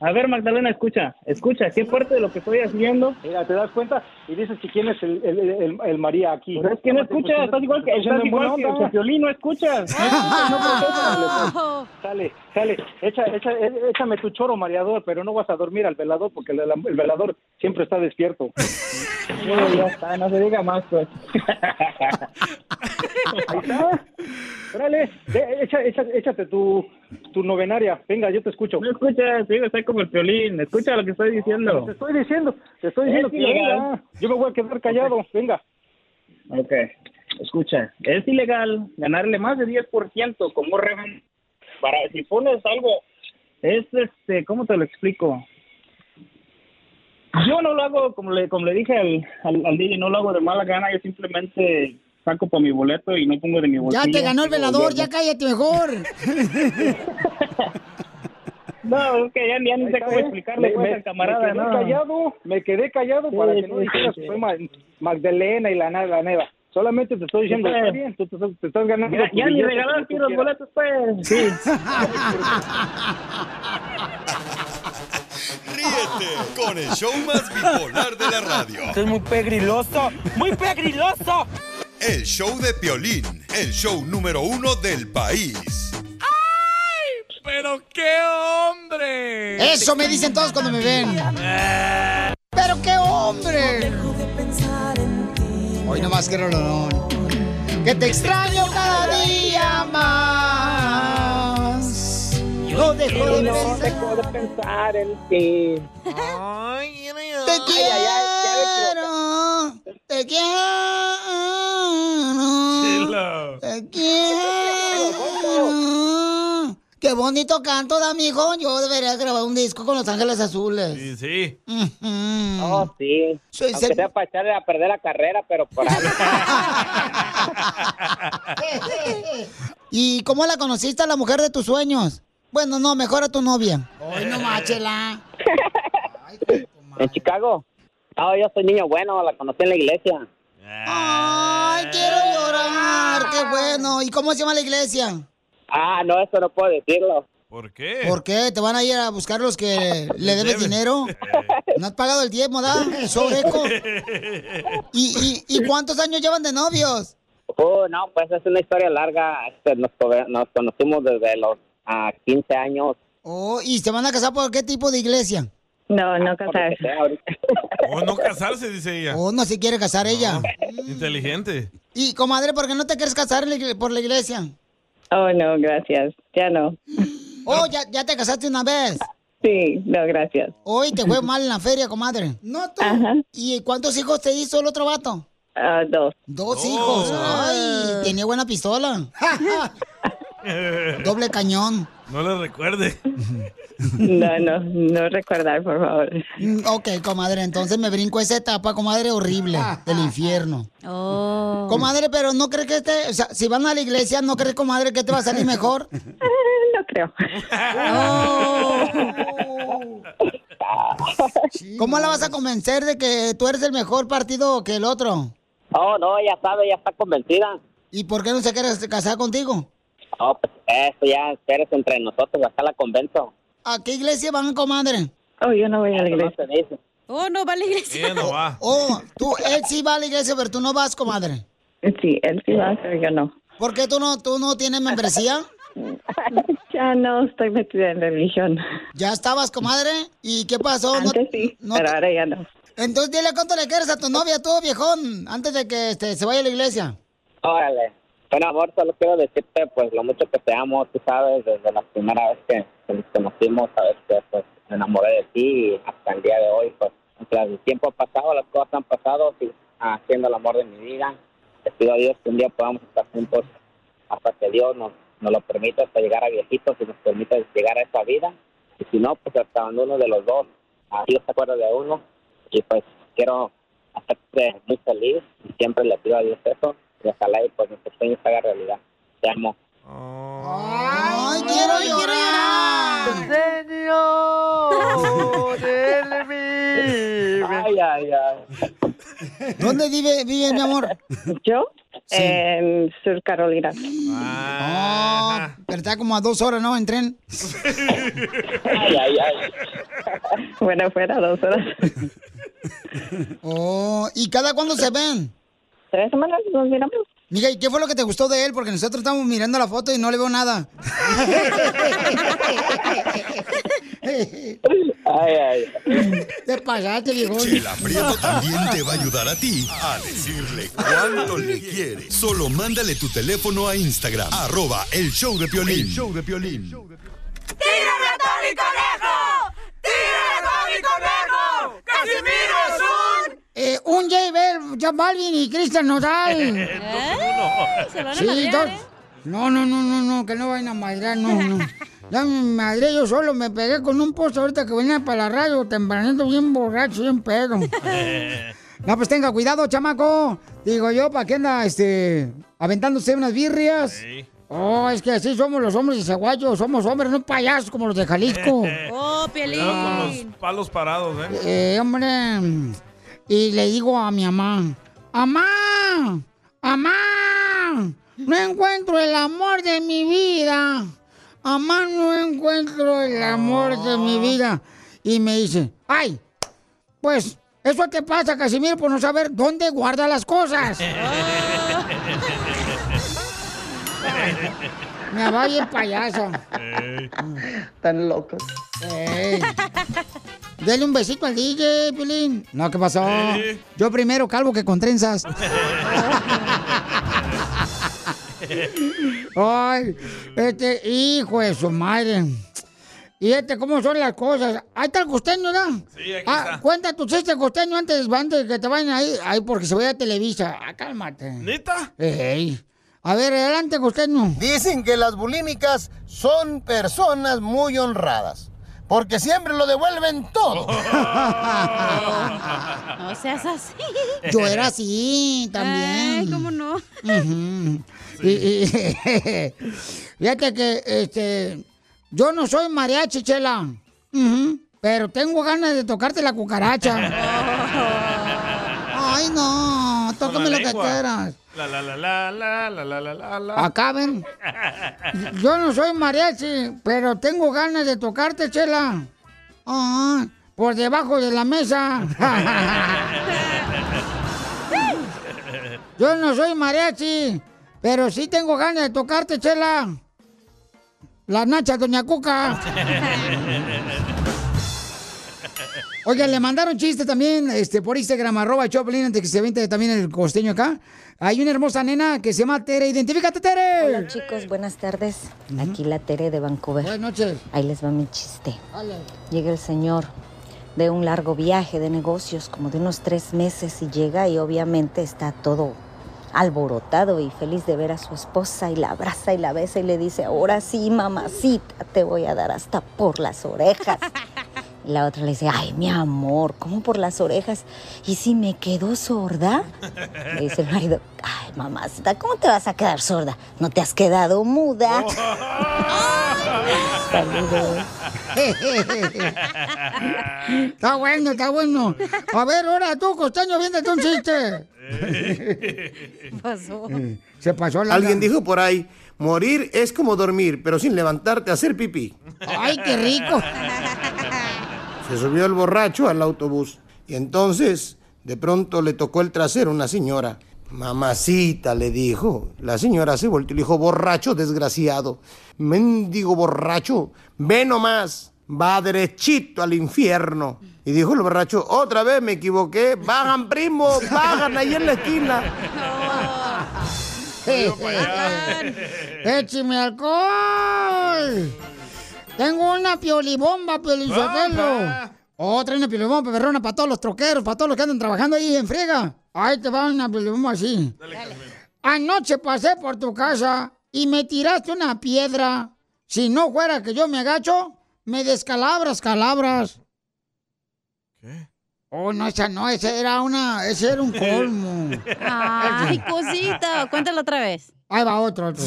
A ver, Magdalena, escucha, escucha, ¿qué parte de lo que estoy haciendo? Mira, te das cuenta y dices que quién es el, el, el, el María aquí. Pero es que no escuchas, estás igual que, estás igual que el violín, no escuchas. No Sale, sale, echa, echa, échame tu choro mareador, pero no vas a dormir al velador porque el, el velador siempre está despierto. No, <laughs> ya está, no se diga más, pues. <laughs> Ahí está. Órale, echa, echa, échate tu, tu novenaria. Venga, yo te escucho. No escuchas, sí, estoy como el violín, escucha lo que estoy diciendo. Te estoy diciendo, te estoy diciendo Es que ilegal. venga. Yo me voy a quedar callado. Venga. Ok, escucha, es ilegal ganarle más de 10% como reven. Para, si pones algo, es este, ¿cómo te lo explico? Yo no lo hago, como le, como le dije al, al, al DJ, no lo hago de mala gana, yo simplemente saco para mi boleto y no pongo de mi Ya bolsillo. te ganó el velador, ya cállate mejor. <laughs> No, es que ya, ya ni sé cómo explicarle Me- pues, me- al camarada, me quedé no. callado, me quedé callado Sí, para que no dijeras sí. que fue Ma- Magdalena y la, la neva. Solamente te estoy diciendo, Sí. está bien, tú te, te estás ganando. Ya, ya ni regalar tú los boletos, pues. Sí. Ríete Ríete con el show más bipolar de la radio. Esto es muy pegriloso, muy pegriloso. El show de Piolín, el show número uno del país. ¡Pero qué hombre! Eso me dicen todos cuando me ven. ¡Pero qué hombre! Hoy nomás quiero rolón. Que te extraño cada día más. No dejo de no pensar. dejo de pensar en ti. Te quiero. Te quiero. Te quiero. Qué bonito canto da, mijo. Yo debería grabar un disco con Los Ángeles Azules. Sí, sí. Oh, sí. Soy Aunque sec- sea para echarle a perder la carrera, pero por algo. <laughs> ¿Y cómo la conociste a la mujer de tus sueños? Bueno, no, mejor a tu novia. Ay, no machela. ¿En Chicago? No, yo soy niño bueno, la conocí en la iglesia. Ay, quiero llorar. Qué bueno. ¿Y cómo se llama la iglesia? Ah, no, eso no puedo decirlo. ¿Por qué? ¿Por qué? ¿Te van a ir a buscar los que le debes dinero? <laughs> ¿No has pagado el diezmo, da? Sobreco. <laughs> ¿Y, y, ¿Y cuántos años llevan de novios? Oh, no, pues es una historia larga. Este, nos, nos conocimos desde los ah, 15 años. Oh, ¿y se van a casar por qué tipo de iglesia? No, no casarse. <laughs> O no casarse, dice ella. ¿O no se quiere casar ella? Inteligente. Y, comadre, ¿por qué no te quieres casar por la iglesia? Oh, no, gracias. Ya no. Oh, ¿ya, ya te casaste una vez? Sí, no, gracias. Hoy te fue mal en la feria, comadre. No tú. ¿Y cuántos hijos te hizo el otro vato? Ah, dos. Dos hijos. Ay, tenía buena pistola. <laughs> <laughs> Doble cañón. No le recuerde. <laughs> No, no, no recordar, por favor. Mm, Ok, comadre, entonces me brinco esa etapa, comadre, horrible del infierno. Oh. Comadre, pero ¿no crees que este, o sea, si van a la iglesia, ¿no crees, comadre, que te va a salir mejor? <laughs> No creo. ¿Cómo la vas a convencer de que tú eres el mejor partido que el otro? Oh, no, ya sabe, ya está convencida. ¿Y por qué no se quiere casar contigo? Oh, pues eso ya, espérese entre nosotros, acá la convenzo. ¿A qué iglesia van, comadre? Oh, yo no voy a la iglesia. Oh, no va a la iglesia. Ella no va. Oh, tú, él sí va a la iglesia, pero tú no vas, comadre. Sí, él sí va, pero yo no. ¿Por qué tú no, tú no tienes membresía? <laughs> Ya no estoy metida en religión. ¿Ya estabas, comadre? ¿Y qué pasó? No- Antes sí, no pero te- ahora ya no. Entonces dile cuánto le quieres a tu novia, tú, viejón, antes de que este, se vaya a la iglesia. Órale. Bueno, amor, solo quiero decirte, pues, lo mucho que te amo, tú sabes, desde la primera vez que, nos conocimos, sabes que, pues, me enamoré de ti y hasta el día de hoy, pues, mientras el tiempo ha pasado, las cosas han pasado, sigo haciendo el amor de mi vida. Le pido a Dios que un día podamos estar juntos hasta que Dios nos, nos lo permita, hasta llegar a viejitos y nos permita llegar a esa vida. Y si no, pues, hasta uno de los dos, a Dios se acuerda de uno. Y, pues, quiero hacerte muy feliz y siempre le pido a Dios eso y ojalá y pues nuestro sueño se haga realidad. Te amo. ¡Ay, quiero llorar! <laughs> Ay, ay, ay. ¿Dónde vive, vive mi amor? ¿Yo? En Sur Carolina. Oh, pero está como a dos horas, ¿no? En tren. Ay, ay, ay. Bueno, fuera dos horas. Oh, ¿y cada cuándo se ven? Tres semanas nos miramos. Mija, ¿y qué fue lo que te gustó de él? Porque nosotros estamos mirando la foto y no le veo nada. Ay, ay. Te pasaste, viejo. Chela Prieto también te va a ayudar a ti a decirle cuánto le quiere. Solo mándale tu teléfono a Instagram, arroba el show de Piolín. El show de Piolín. ¡Tírame a Tony Conejo! ¡Tírame a Tony Conejo! ¡Casimiro es un... Eh, un J Bel, J Balvin y Cristian Nodal. <laughs> Se lo van a Sí, madrear, dos. ¿eh? No, no, no, no, no, que no vayan a madrear, no, no. <laughs> Ya me madré yo solo, me pegué con un posto ahorita que venía para la radio, tempranito, bien borracho, bien pedo. <laughs> No, pues tenga cuidado, chamaco. Digo yo, ¿para qué anda, este, aventándose unas birrias? Oh, es que así somos los hombres de Zaguayo, somos hombres, no payasos como los de Jalisco. <laughs> Oh, Cuidado con los palos parados, ¿eh? Eh, hombre. Y le digo a mi mamá, ¡Amá! ¡Amá! No encuentro el amor de mi vida. Amá, no encuentro el amor de mi vida. Y me dice, ay, pues eso te pasa, Casimiro, por no saber dónde guarda las cosas. <laughs> Me vaya el payaso. Tan locos. Ey. Dele un besito al DJ, Piolín. No, ¿qué pasó? Yo primero calvo que con trenzas. Ay, este, hijo de su madre. Y este, ¿cómo son las cosas? Ahí está el costeño, ¿no? Sí, aquí ah, está. Cuenta tu chiste costeño antes, antes de que te vayan ahí. Ahí, porque se vaya a Televisa. Ah, cálmate. ¿Neta? Ey. A ver, adelante, costeño. Dicen que las bulímicas son personas muy honradas. Porque siempre lo devuelven todo. <laughs> No seas así. Yo era así también. Ay, ¿cómo no? Ujú. Y- y- <laughs> fíjate que este yo no soy mariachi, chela. Pero tengo ganas de tocarte la cucaracha. <laughs> Ay, no, tócame lo que quieras. La la la la la la la la la la. Acá ven. <laughs> Yo no soy mariachi, pero tengo ganas de tocarte, chela. Ah, por debajo de la mesa. <laughs> Yo no soy mariachi, pero sí tengo ganas de tocarte, chela. La nacha, doña Cuca. <laughs> Oigan, le mandaron chiste también este, por Instagram, arroba Choplin, antes que se vente también el costeño acá. Hay una hermosa nena que se llama Tere. Identifícate, Tere. Hola chicos, buenas tardes. Aquí la Tere de Vancouver. Buenas noches. Ahí les va mi chiste. Llega el señor de un largo viaje de negocios, como de unos tres meses, y llega y obviamente está todo alborotado y feliz de ver a su esposa y la abraza y la besa y le dice, ahora sí, mamacita, te voy a dar hasta por las orejas. <laughs> La otra le dice, ay, mi amor, ¿cómo por las orejas? ¿Y si me quedo sorda? Le dice el marido, ay, mamacita, ¿cómo te vas a quedar sorda? ¿No te has quedado muda? <laughs> Saludos. <laughs> está bueno, está bueno. A ver, ahora tú, costeño, viéndote un chiste. <laughs> pasó? Se pasó la... Alguien dijo por ahí, morir es como dormir, pero sin levantarte a hacer pipí. Ay, qué rico. Se subió el borracho al autobús y entonces de pronto le tocó el trasero a una señora. Mamacita, le dijo. La señora se volteó y le dijo, borracho desgraciado. Mendigo borracho, ve nomás, va derechito al infierno. Y dijo el borracho, otra vez me equivoqué, bajan primo, bajan ahí en la esquina. <laughs> ¡Écheme alcohol! Tengo una piolibomba, piolizotelo. Otra una piolibomba perrona para todos los troqueros, para todos los que andan trabajando ahí en friega. Ahí te va una piolibomba así. Anoche pasé por tu casa y me tiraste una piedra. Si no fuera que yo me agacho, me descalabras, calabras. ¿Qué? Oh, no, esa no, ese era una, ese era un <laughs> colmo. Ay, <laughs> cosita. Cuéntalo otra vez. Ahí va otro, otro.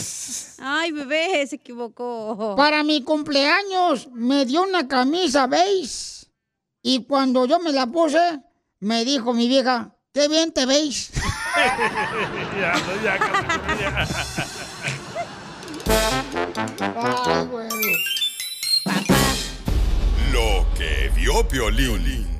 Ay, bebé, se equivocó. Para mi cumpleaños me dio una camisa beige. Y cuando yo me la puse, me dijo mi vieja, qué bien te veis. <laughs> ya, no, ya, ya. Ay, güey. Lo que vio Piolín.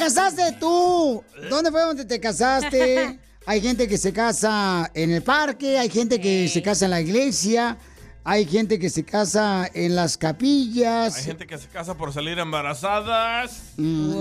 Casaste tú? ¿Dónde fue donde te casaste? <laughs> Hay gente que se casa en el parque, hay gente que se casa en la iglesia, hay gente que se casa en las capillas. Hay gente que se casa por salir embarazadas. Mm,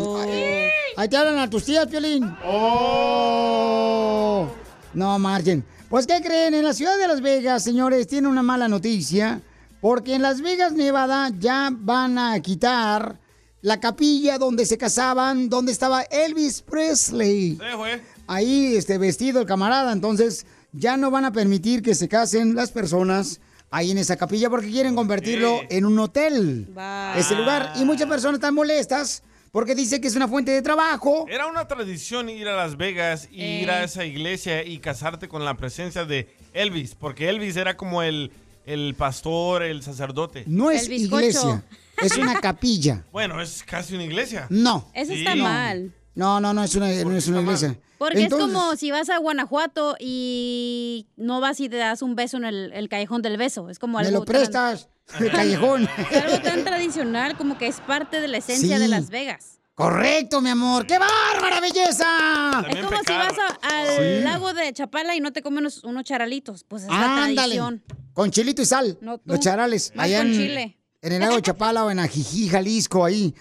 Ahí te hablan a tus tías, Piolín. ¡Oh! No, margen. Pues, ¿qué creen? En la ciudad de Las Vegas, señores, tiene una mala noticia. Porque en Las Vegas, Nevada, ya van a quitar la capilla donde se casaban, donde estaba Elvis Presley. Sí, güey. Ahí, este, vestido el camarada. Entonces, ya no van a permitir que se casen las personas ahí en esa capilla porque quieren convertirlo en un hotel. Ese lugar. Y muchas personas están molestas porque dice que es una fuente de trabajo. Era una tradición ir a Las Vegas y Eh. ir a esa iglesia y casarte con la presencia de Elvis, porque Elvis era como el, el pastor, el sacerdote. No es iglesia, es una capilla. <laughs> Bueno, es casi una iglesia. No. Eso Sí. está mal. No, no, no es una, no es una iglesia. Porque Entonces- es como si vas a Guanajuato y no vas y te das un beso en el, el callejón del beso. Es como Me algo lo prestas, el callejón. tan- <laughs> algo tan tradicional como que es parte de la esencia Sí. de Las Vegas. Correcto, mi amor. ¡Qué bárbara belleza! es como si vas a- al Sí. lago de Chapala y no te comes unos, unos charalitos. Pues es la Ándale. tradición. Con chilito y sal. No, tú. Los charales. Más allá con en, chile. En el lago de Chapala o en Ajijí, Jalisco, ahí.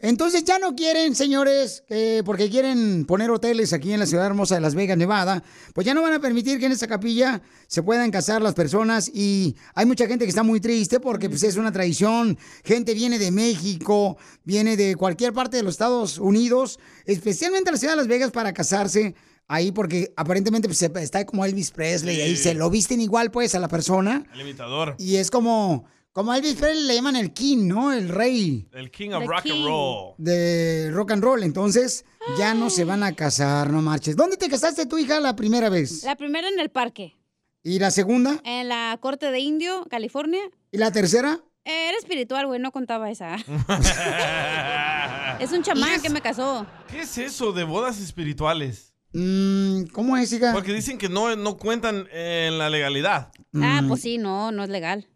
Entonces ya no quieren, señores, eh, porque quieren poner hoteles aquí en la ciudad hermosa de Las Vegas, Nevada, pues ya no van a permitir que en esta capilla se puedan casar las personas y hay mucha gente que está muy triste porque pues es una tradición, gente viene de México, viene de cualquier parte de los Estados Unidos, especialmente a la ciudad de Las Vegas para casarse ahí porque aparentemente pues, se- está como Elvis Presley, ahí Sí. se lo visten igual pues a la persona El imitador. y es como, como a Elvis Presley le llaman el king, ¿no? El rey El king of The rock and roll. de rock and roll. Entonces, ya no se van a casar, no marches. ¿Dónde te casaste tu hija la primera vez? La primera en el parque. ¿Y la segunda? En la corte de Indio, California. ¿Y la tercera? Eh, Era espiritual, güey, no contaba esa. <laughs> es un chamán que me casó. ¿Qué es eso de bodas espirituales? Mm, ¿Cómo es, hija? Porque dicen que no, no cuentan en la legalidad. Ah, Mm. pues sí, no, no es legal.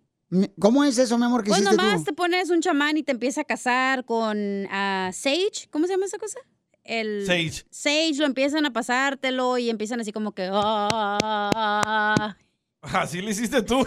¿Cómo es eso, mi amor, que Pues hiciste nomás tú? te pones un chamán y te empieza a casar con ah, Sage. ¿Cómo se llama esa cosa? El Sage. Sage, lo empiezan a pasártelo y empiezan así como que... "Ah". Así le hiciste tú. <laughs>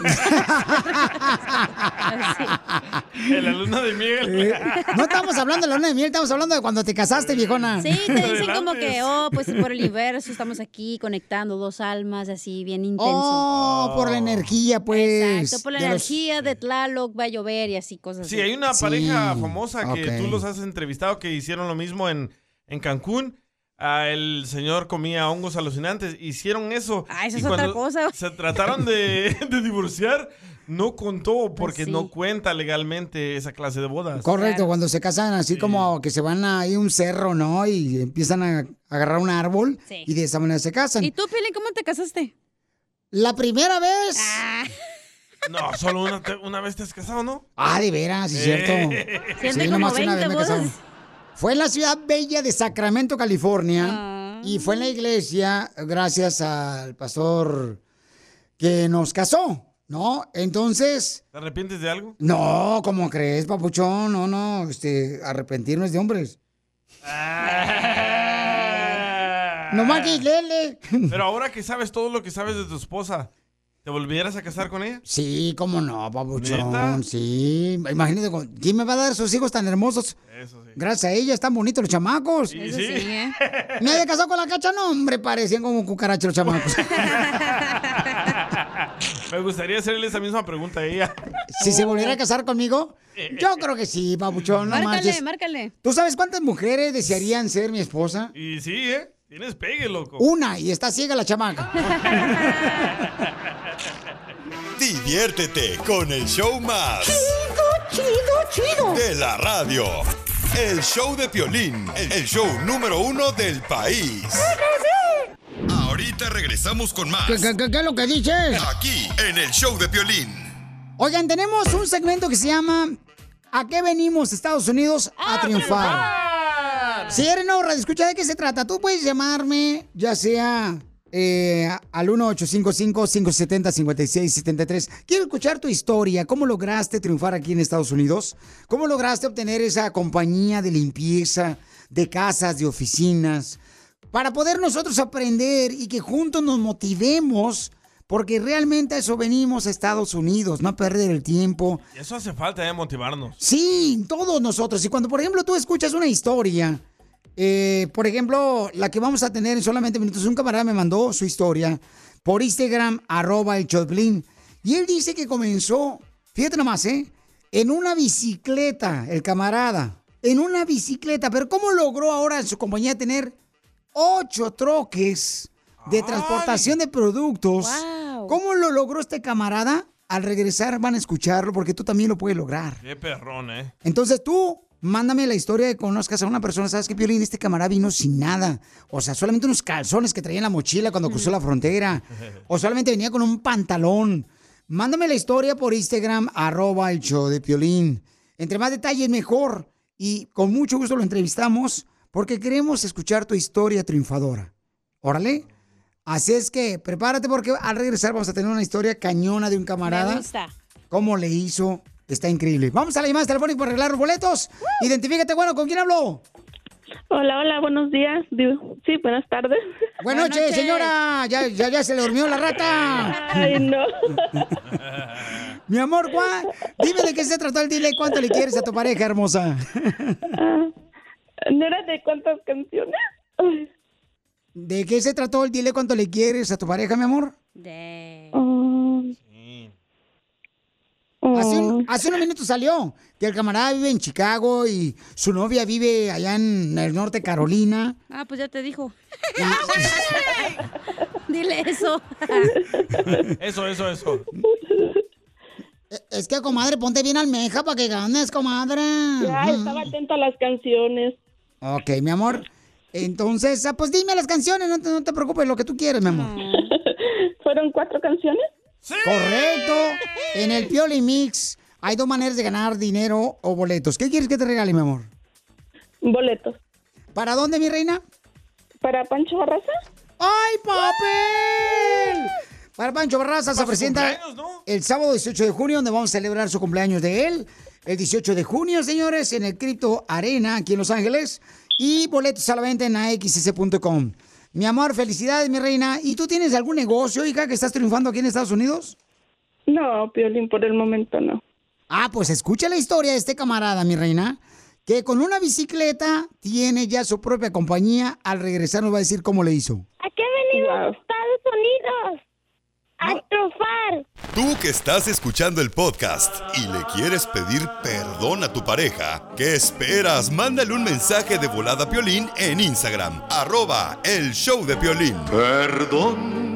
en la luna de miel. Eh, no estamos hablando de la luna de miel, estamos hablando de cuando te casaste, viejona. Sí, te dicen como que, oh, pues por el universo estamos aquí conectando dos almas así bien intenso. Oh, por la energía, pues. Exacto, por la de los- energía de Tlaloc va a llover y así cosas Sí, así. hay una pareja famosa que ok. tú los has entrevistado que hicieron lo mismo en, en Cancún. Ah, el señor comía hongos alucinantes. Hicieron eso. Ah, esa y es otra cuando cosa. <laughs> Se trataron de, <laughs> de divorciar. No contó porque Pues sí. no cuenta legalmente esa clase de bodas. Correcto, cuando se casan así como que se van ahí a un cerro, ¿no? Y empiezan a agarrar un árbol Sí. y de esa manera se casan. ¿Y tú, Pili, cómo te casaste? La primera vez. <laughs> No, solo una, te- una vez te has casado, ¿no? Ah, de veras, sí, es Eh. cierto. Siente Sí, como nomás una 20 vez me he casado. bodas. Fue en la ciudad bella de Sacramento, California. Ah. Y fue en la iglesia, gracias al pastor que nos casó, ¿no? Entonces, ¿Te arrepientes de algo? no, ¿cómo crees, papuchón? No, no, este, arrepentirnos de hombres. No más que lele. Pero ahora que sabes todo lo que sabes de tu esposa, ¿te volvieras a casar con ella? Sí, cómo no, papuchón. ¿Neta? Sí, imagínate, ¿quién me va a dar esos hijos tan hermosos? Eso sí. Gracias a ella, están bonitos los chamacos. Eso sí, ¿eh? <laughs> Me había casado con la cacha, no, hombre, parecían como cucarachas los chamacos. <laughs> Me gustaría hacerle esa misma pregunta a ella. <laughs> si se volviera a casar conmigo, yo creo que sí, papuchón, no márcale, márcale. ¿Tú sabes cuántas mujeres desearían ser mi esposa? Y sí, ¿eh? Tienes pegue, loco. Una, y está ciega la chamaca. <laughs> Diviértete con el show más. Chido, chido, chido. De la radio. El show de Piolín. El show número uno del país. Ahorita regresamos con más. ¿Qué, qué- qué- qué es lo que dices? Aquí, en el show de Piolín. Oigan, tenemos un segmento que se llama ¿A qué venimos Estados Unidos a, triunfar? Si eres radio, escucha de qué se trata. Tú puedes llamarme, ya sea eh, al 1-855-570-5673. Quiero escuchar tu historia. ¿Cómo lograste triunfar aquí en Estados Unidos? ¿Cómo lograste obtener esa compañía de limpieza, de casas, de oficinas? Para poder nosotros aprender y que juntos nos motivemos, porque realmente a eso venimos a Estados Unidos, no a perder el tiempo. Eso hace falta, ¿eh? Motivarnos. Sí, todos nosotros. Y cuando, por ejemplo, tú escuchas una historia, eh, por ejemplo, la que vamos a tener en solamente minutos, un camarada me mandó su historia por Instagram, arroba el Choplin, y él dice que comenzó, fíjate nomás, ¿eh? En una bicicleta, el camarada, en una bicicleta, pero ¿cómo logró ahora en su compañía tener ocho troques de transportación de productos? ¿Cómo lo logró este camarada? Al regresar van a escucharlo porque tú también lo puedes lograr. Qué perrón, ¿eh? Entonces tú, mándame la historia de que conozcas a una persona. ¿Sabes qué, Piolín? Este camarada vino sin nada. O sea, solamente unos calzones que traía en la mochila cuando cruzó la frontera. O solamente venía con un pantalón. Mándame la historia por Instagram, arroba el show de Piolín. Entre más detalles, mejor. Y con mucho gusto lo entrevistamos porque queremos escuchar tu historia triunfadora. Órale. Así es que prepárate porque al regresar vamos a tener una historia cañona de un camarada. Me gusta. ¿Cómo le hizo? Está increíble. Vamos a la llamada telefónica para arreglar los boletos. Identifícate, bueno, ¿con quién hablo? Hola, hola, buenos días. Sí, buenas tardes. Buenas noches, señora. Ya, ya, ya se le durmió la rata. Ay, no. <laughs> Mi amor, Juan, dime de qué se trató el dile y cuánto le quieres a tu pareja hermosa. Ah, ¿No era de cuántas canciones? ¿De qué se trató el dile cuánto le quieres a tu pareja, mi amor? Ah, Hace, un- hace unos minutos salió que el camarada vive en Chicago y su novia vive allá en el norte de Carolina. Ah, pues ya te dijo. <laughs> Dile <laughs> eso. Eso, eso, eso. Es que, comadre, ponte bien almeja para que ganes, comadre. Ya, estaba atenta a las canciones. Ok, mi amor. Entonces, ah, pues dime las canciones, no te, no te preocupes, lo que tú quieres, mi amor. <laughs> ¿Fueron cuatro canciones? Correcto. En el Pioli Mix hay dos maneras de ganar dinero o boletos. ¿Qué quieres que te regale, mi amor? Boletos. ¿Para dónde, mi reina? ¿Para Pancho Barraza? ¡Ay, papel! Para Pancho Barraza se presenta el sábado 18 de junio, donde vamos a celebrar su cumpleaños de él. El 18 de junio, señores, en el Crypto Arena, aquí en Los Ángeles. Y boletos a la venta en axs.com. Mi amor, felicidades, mi reina. ¿Y tú tienes algún negocio, hija, que estás triunfando aquí en Estados Unidos? No, Piolín, por el momento no. Ah, pues escucha la historia de este camarada, mi reina, que con una bicicleta tiene ya su propia compañía. Al regresar nos va a decir cómo le hizo. ¿A qué venimos a Estados Unidos? A triunfar. Tú que estás escuchando el podcast y le quieres pedir perdón a tu pareja, ¿qué esperas? Mándale un mensaje de volada a Piolín en Instagram, arroba el show de Piolín. Perdón.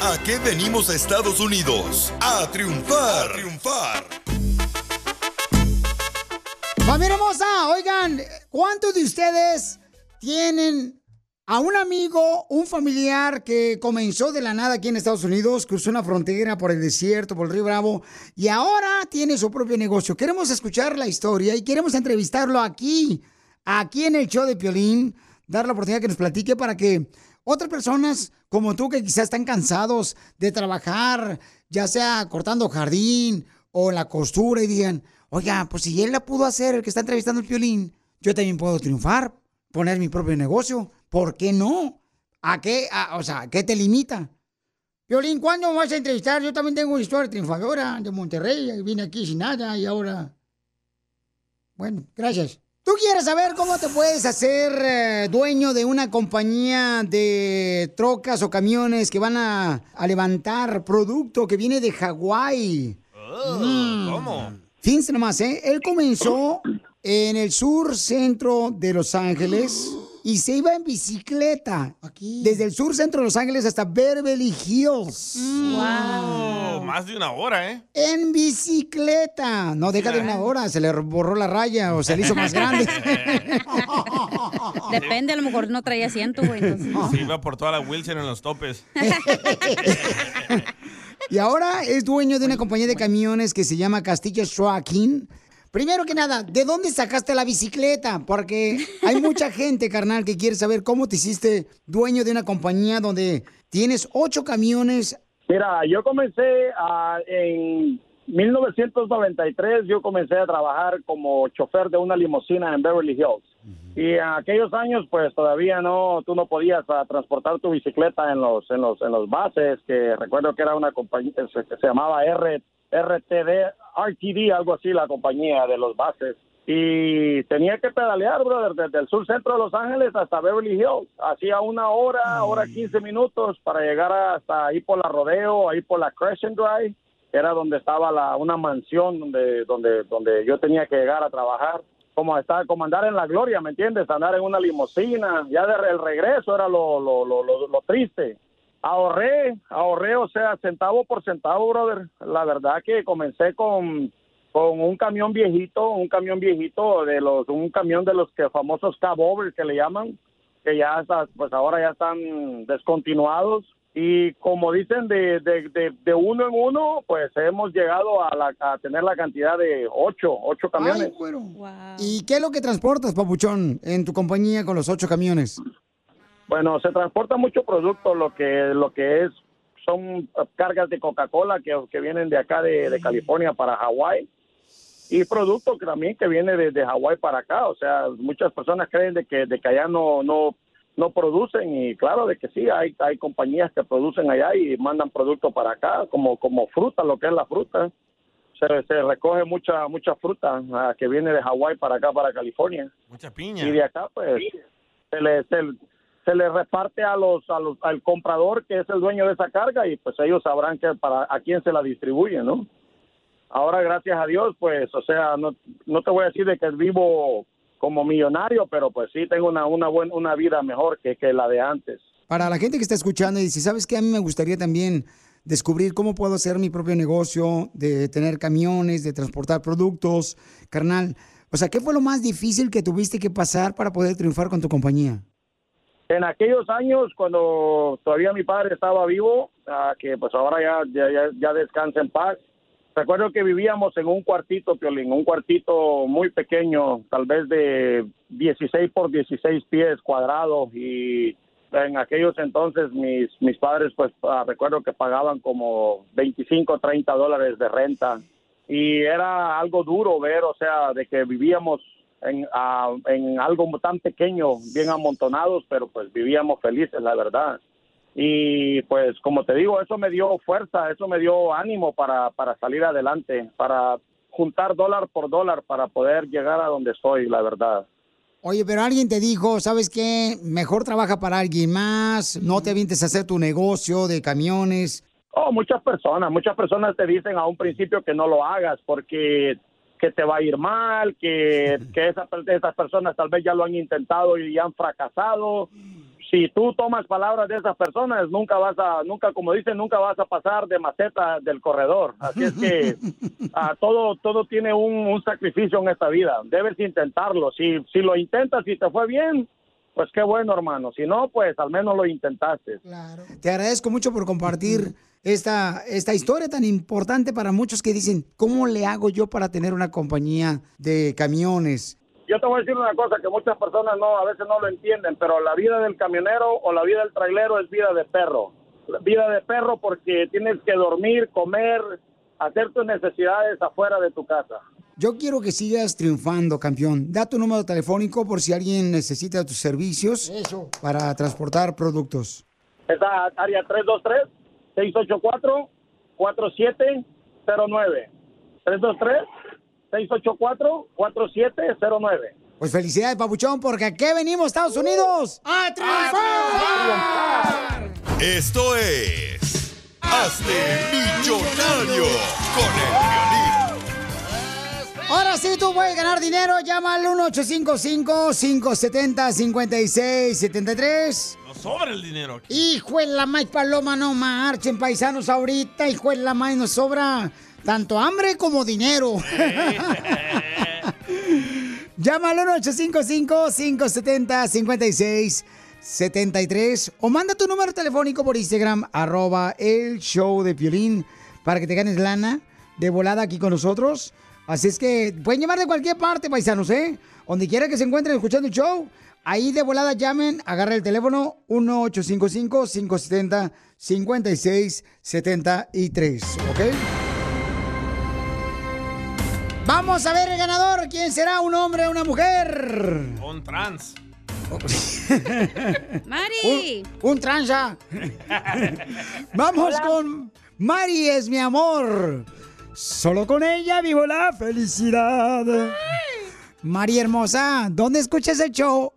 ¿A qué venimos a Estados Unidos? A triunfar. A triunfar. Familia hermosa, oigan, ¿cuántos de ustedes tienen a un amigo, un familiar que comenzó de la nada aquí en Estados Unidos, cruzó una frontera por el desierto, por el río Bravo, y ahora tiene su propio negocio? Queremos escuchar la historia y queremos entrevistarlo aquí, aquí en el show de Piolín, dar la oportunidad que nos platique para que otras personas como tú que quizás están cansados de trabajar, ya sea cortando jardín o la costura y digan, oiga, pues si él la pudo hacer, el que está entrevistando el violín, yo también puedo triunfar, poner mi propio negocio. ¿Por qué no? ¿A qué? a- o sea, ¿qué te limita? Violín, ¿cuándo me vas a entrevistar? Yo también tengo una historia triunfadora de Monterrey. Vine aquí sin nada y ahora... Bueno, gracias. ¿Tú quieres saber cómo te puedes hacer eh, dueño de una compañía de trocas o camiones que van a, a levantar producto que viene de Hawái? Mm. ¿Cómo? Fíjense nomás, ¿eh? Él comenzó en el sur centro de Los Ángeles y se iba en bicicleta. Desde el sur centro de Los Ángeles hasta Beverly Hills. Oh, más de una hora, ¿eh? En bicicleta. No, deja de una hora. Se le borró la raya o se le hizo más grande. <laughs> Depende, a lo mejor no traía asiento, güey. entonces. <laughs> Se iba por toda la Wilson en los topes. <laughs> Y ahora es dueño de una compañía de camiones que se llama Castillo Trucking. Primero que nada, ¿de dónde sacaste la bicicleta? Porque hay mucha <laughs> gente, carnal, que quiere saber cómo te hiciste dueño de una compañía donde tienes ocho camiones. Mira, yo comencé en 1993, yo comencé a trabajar como chofer de una limusina en Beverly Hills. Y en aquellos años, pues todavía no, tú no podías ah, transportar tu bicicleta en los, en los, en los bases, que recuerdo que era una compañía que se, que se llamaba R, RTD, RTD, algo así, la compañía de los bases. Y tenía que pedalear, brother, desde el sur centro de Los Ángeles hasta Beverly Hills. Hacía una hora, hora 15 minutos para llegar hasta ahí por la Rodeo, ahí por la Crescent Drive, que era donde estaba la, una mansión donde, donde, donde yo tenía que llegar a trabajar. Como estar, como andar en la gloria, ¿me entiendes? Andar en una limusina. Ya de, el regreso era lo, lo, lo, lo, lo triste. Ahorré, ahorré, o sea, centavo por centavo, brother. La verdad que comencé con, con un camión viejito, un camión viejito de los, un camión de los que famosos cab over que le llaman, que ya está, pues ahora ya están descontinuados. Y como dicen, de, de, de, de uno en uno, pues hemos llegado a, la, a tener la cantidad de ocho, ocho camiones. Ay. ¿Y qué es lo que transportas, papuchón, en tu compañía con los ocho camiones? Bueno, se transporta mucho producto, lo que lo que es son cargas de Coca-Cola que, que vienen de acá de, de California para Hawái y producto que también que viene desde Hawái para acá. O sea, muchas personas creen de que de que allá no no no producen y claro de que sí hay hay compañías que producen allá y mandan producto para acá como como fruta, lo que es la fruta. Se, se recoge mucha mucha fruta ah, que viene de Hawái para acá para California. Mucha piña. Y de acá, pues, se le, se, se le reparte a los, a los, al comprador que es el dueño de esa carga y pues ellos sabrán que para a quién se la distribuye, ¿no? Ahora, gracias a Dios, pues, o sea, no, no te voy a decir de que vivo como millonario, pero pues sí tengo una, una, buena, una vida mejor que, que la de antes. Para la gente que está escuchando y dice, ¿sabes qué? A mí me gustaría también descubrir cómo puedo hacer mi propio negocio, de tener camiones, de transportar productos, carnal. O sea, ¿qué fue lo más difícil que tuviste que pasar para poder triunfar con tu compañía? En aquellos años, cuando todavía mi padre estaba vivo, que pues ahora ya, ya, ya, ya descansa en paz, recuerdo que vivíamos en un cuartito, Piolín, un cuartito muy pequeño, tal vez de 16 por 16 pies cuadrados y en aquellos entonces mis, mis padres pues ah, recuerdo que pagaban como 25, 30 dólares de renta. Y era algo duro ver, o sea, de que vivíamos en, ah, en algo tan pequeño, bien amontonados, pero pues vivíamos felices, la verdad. Y pues como te digo, eso me dio fuerza, eso me dio ánimo para, para salir adelante, para juntar dólar por dólar para poder llegar a donde estoy, la verdad. Oye, pero alguien te dijo, ¿sabes qué? Mejor trabaja para alguien más, no te avientes a hacer tu negocio de camiones. Oh, muchas personas, muchas personas te dicen a un principio que no lo hagas porque que te va a ir mal, que, <laughs> que esas, esas personas tal vez ya lo han intentado y han fracasado. Si tú tomas palabras de esas personas, nunca vas a, nunca, como dicen, nunca vas a pasar de maceta del corredor. Así es que <laughs> ah, todo, todo tiene un, un sacrificio en esta vida. Debes intentarlo. Si, si lo intentas y te fue bien, pues qué bueno, hermano. Si no, pues al menos lo intentaste. Te agradezco mucho por compartir esta, esta historia tan importante para muchos que dicen, ¿cómo le hago yo para tener una compañía de camiones? Yo te voy a decir una cosa que muchas personas no, a veces no lo entienden, pero la vida del camionero o la vida del trailero es vida de perro. Vida de perro porque tienes que dormir, comer, hacer tus necesidades afuera de tu casa. Yo quiero que sigas triunfando, campeón. Da tu número telefónico por si alguien necesita tus servicios para transportar productos. Esa área 323-684-4709. 323-684-4709. Pues felicidades, papuchón, porque aquí venimos, Estados Unidos, a triunfar. Esto es. Hazte millonario con el violín. Ahora sí, tú puedes ganar dinero. Llama al 1-855-570-5673. Nos sobra el dinero aquí. Hijo de la maíz paloma, no marchen paisanos ahorita. Hijo de la maíz, nos sobra tanto hambre como dinero. <laughs> Llama al 1-855-570-5673 o manda tu número telefónico por Instagram, arroba el show de Piolín, para que te ganes lana de volada aquí con nosotros. Así es que pueden llamar de cualquier parte, paisanos, ¿eh? Donde quiera que se encuentren escuchando el show, ahí de volada llamen, agarra el teléfono 1-855-570-5673, ¿ok? Vamos a ver el ganador. ¿Quién será? ¿Un hombre o una mujer? Un trans. <laughs> Mari. Un, un tranza. <laughs> Vamos con Mari es mi amor. Solo con ella vivo la felicidad. Mari hermosa, ¿dónde escuchas el show?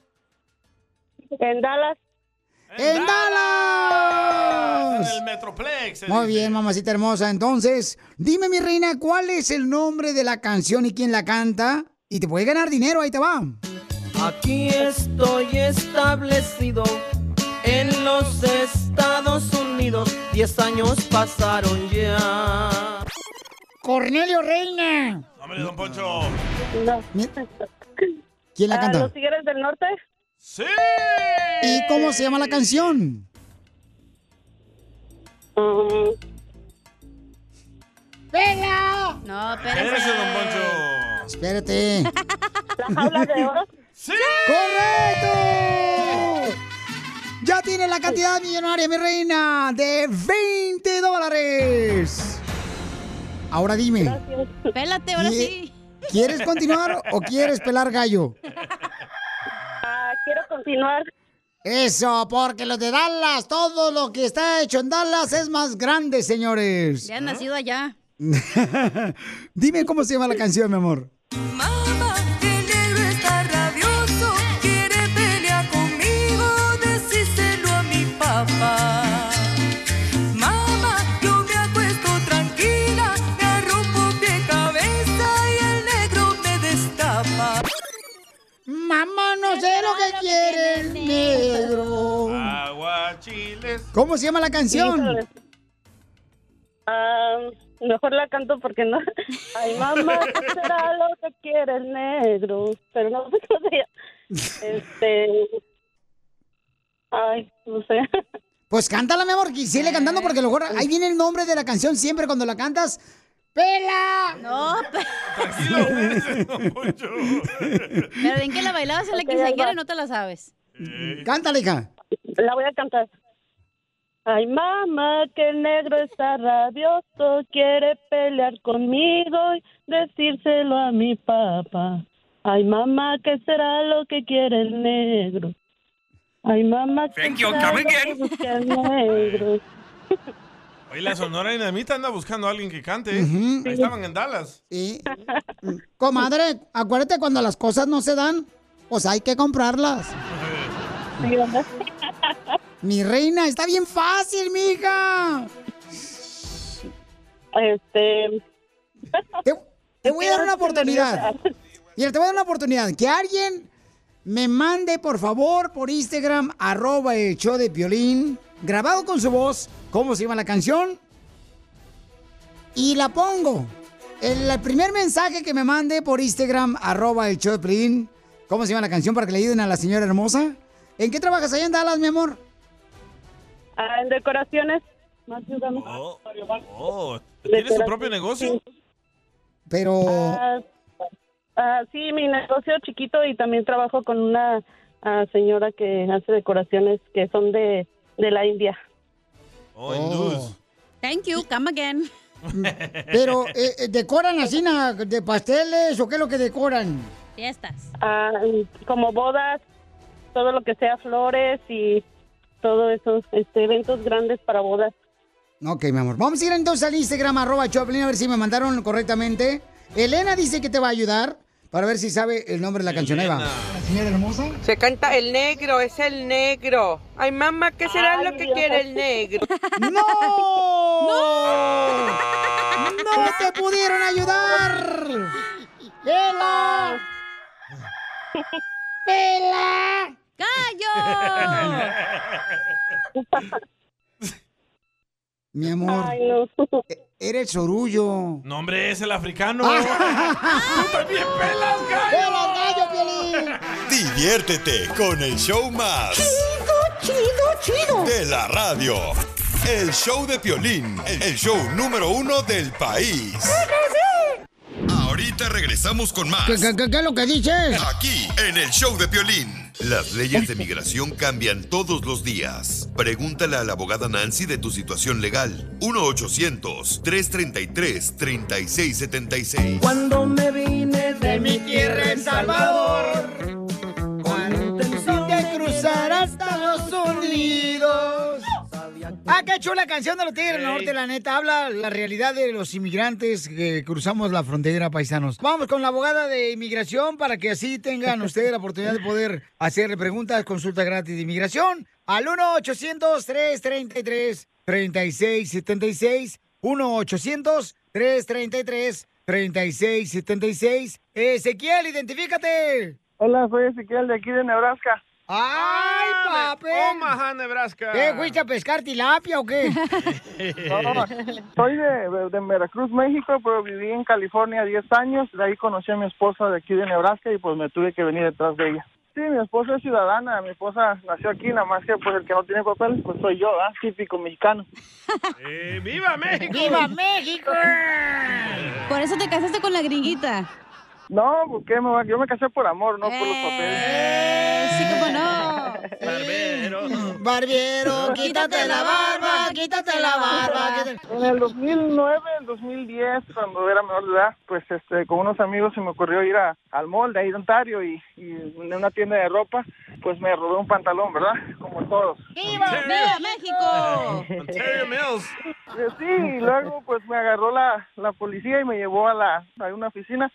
En Dallas. ¡En Dallas! En el Metroplex. Muy dice. bien, mamacita hermosa. Entonces, dime, mi reina, ¿cuál es el nombre de la canción y quién la canta? Y te puede ganar dinero, ahí te va. Aquí estoy establecido en los Estados Unidos. Diez años pasaron ya. Cornelio Reina. Hombre, don Poncho. ¿Quién la Ah, canta? ¿Los Tigres del Norte? ¡Sí! ¿Y cómo se llama la canción? Um, ¡Venga! No, Espérese, don Poncho. Espérate. ¿La jaula de oro? <laughs> ¡Sí! ¡Correcto! Ya tiene la cantidad millonaria, mi reina, de 20 dólares. Ahora dime, Pélate, ahora ¿qui- sí. ¿quieres continuar o quieres pelar gallo? Ah, quiero continuar. Eso, porque los de Dallas, todo lo que está hecho en Dallas es más grande, señores. Ya han nacido allá. <laughs> Dime cómo se llama la canción, mi amor. ¿Cómo se llama la canción? Ah, mejor la canto porque no. Ay, mamá, ¿qué será lo que quiere el negro? Pero no <laughs> sé cómo se llama. Este. Ay, no sé. Pues cántala, mi amor, y sigue cantando porque a lo mejor ahí viene el nombre de la canción siempre cuando la cantas. ¡Pela! No, Tranquilo, <laughs> pero ven que la bailabas en la quinceañera y no te la sabes. Cántala, hija. La voy a cantar. Ay, mamá, que el negro está rabioso, quiere pelear conmigo y decírselo a mi papá. Ay, mamá, ¿qué será lo que quiere el negro? Ay, mamá, ¿qué Thank you, será lo que busca el negro? <laughs> Oye, la Sonora Dinamita anda buscando a alguien que cante. Ujú. Ahí estaban en Dallas. Sí. Comadre, acuérdate cuando las cosas no se dan, pues hay que comprarlas. <laughs> Mi reina, está bien fácil, mija. Este. Te, te voy a dar una oportunidad. <laughs> Mira, te voy a dar una oportunidad. Que alguien me mande, por favor, por Instagram, arroba el show de Piolín, grabado con su voz, cómo se llama la canción, y la pongo. El, el primer mensaje que me mande por Instagram, arroba el show de Piolín, cómo se llama la canción para que le ayuden a la señora hermosa. ¿En qué trabajas allá en Dallas, mi amor? Ah, en decoraciones. Más ayúdame. Oh, ¿tiene su propio negocio? Pero... Ah, ah, sí, mi negocio chiquito y también trabajo con una ah, señora que hace decoraciones que son de, de la India. Oh, hindús. Thank you, come again. <laughs> Pero, eh, eh, ¿decoran así na- de pasteles o qué es lo que decoran? Fiestas. Ah, como bodas, todo lo que sea flores y todos esos este, eventos grandes para bodas. Ok, mi amor. Vamos a ir entonces al Instagram, arroba Choplin, a ver si me mandaron correctamente. Elena dice que te va a ayudar para ver si sabe el nombre de la canción. Ahí va. La señora hermosa. Se canta el negro, es el negro. Ay, mamá, ¿qué será Ay, lo que Dios. quiere el negro? <laughs> ¡No! ¡No! ¡No te pudieron ayudar! ¡Pela! ¡Pela! ¡Gallo! Mi amor, Ay, no. e- eres orullo. No, hombre, es el africano. ¡Ah! ¡Tú también pelas, gallo! ¡Pela, gallo, Piolín! Diviértete con el show más. Chido, chido, chido. De la radio. El show de Piolín, el show número uno del país. Ahorita regresamos con más. ¿Qué, qué, qué- qué es lo que dices? Aquí, en el show de Piolín. Las leyes de migración cambian todos los días. Pregúntale a la abogada Nancy de tu situación legal. 1-800-333-3676. Cuando me vine de mi tierra El Salvador, chula canción de los Tigres del Norte, la neta. Habla la realidad de los inmigrantes que cruzamos la frontera, paisanos. Vamos con la abogada de inmigración para que así tengan <laughs> ustedes la oportunidad de poder hacerle preguntas, consulta gratis de inmigración al 1-800-333-3676. 1-800-333-3676. Ezequiel, identifícate. Hola, soy Ezequiel de aquí de Nebraska. ¡Ay, papi! Omaha, Nebraska. ¿Qué, fuiste a pescar tilapia o qué? <laughs> No, soy de, de Veracruz, México, pero viví en California 10 años. De ahí conocí a mi esposa de aquí de Nebraska y pues me tuve que venir detrás de ella. Sí, mi esposa es ciudadana, mi esposa nació aquí, nada más que pues el que no tiene papeles pues soy yo, ¿ah? Típico mexicano. <laughs> Eh, ¡Viva México! ¡Viva México! <laughs> Por eso te casaste con la gringuita. No, porque me va- yo me casé por amor, no por los papeles. Eh, sí, cómo no. Barbero. Barbero, quítate la barba, quítate la barba. quítate- En el 2009, el 2010, cuando era menor de edad, pues este, con unos amigos se me ocurrió ir a, al mall de ahí de Ontario y, y en una tienda de ropa, pues me robé un pantalón, ¿verdad? Como todos. ¡Viva, ¡Viva México! <laughs> Ontario Mills. Eh, Sí, y luego pues me agarró la, la policía y me llevó a la a una oficina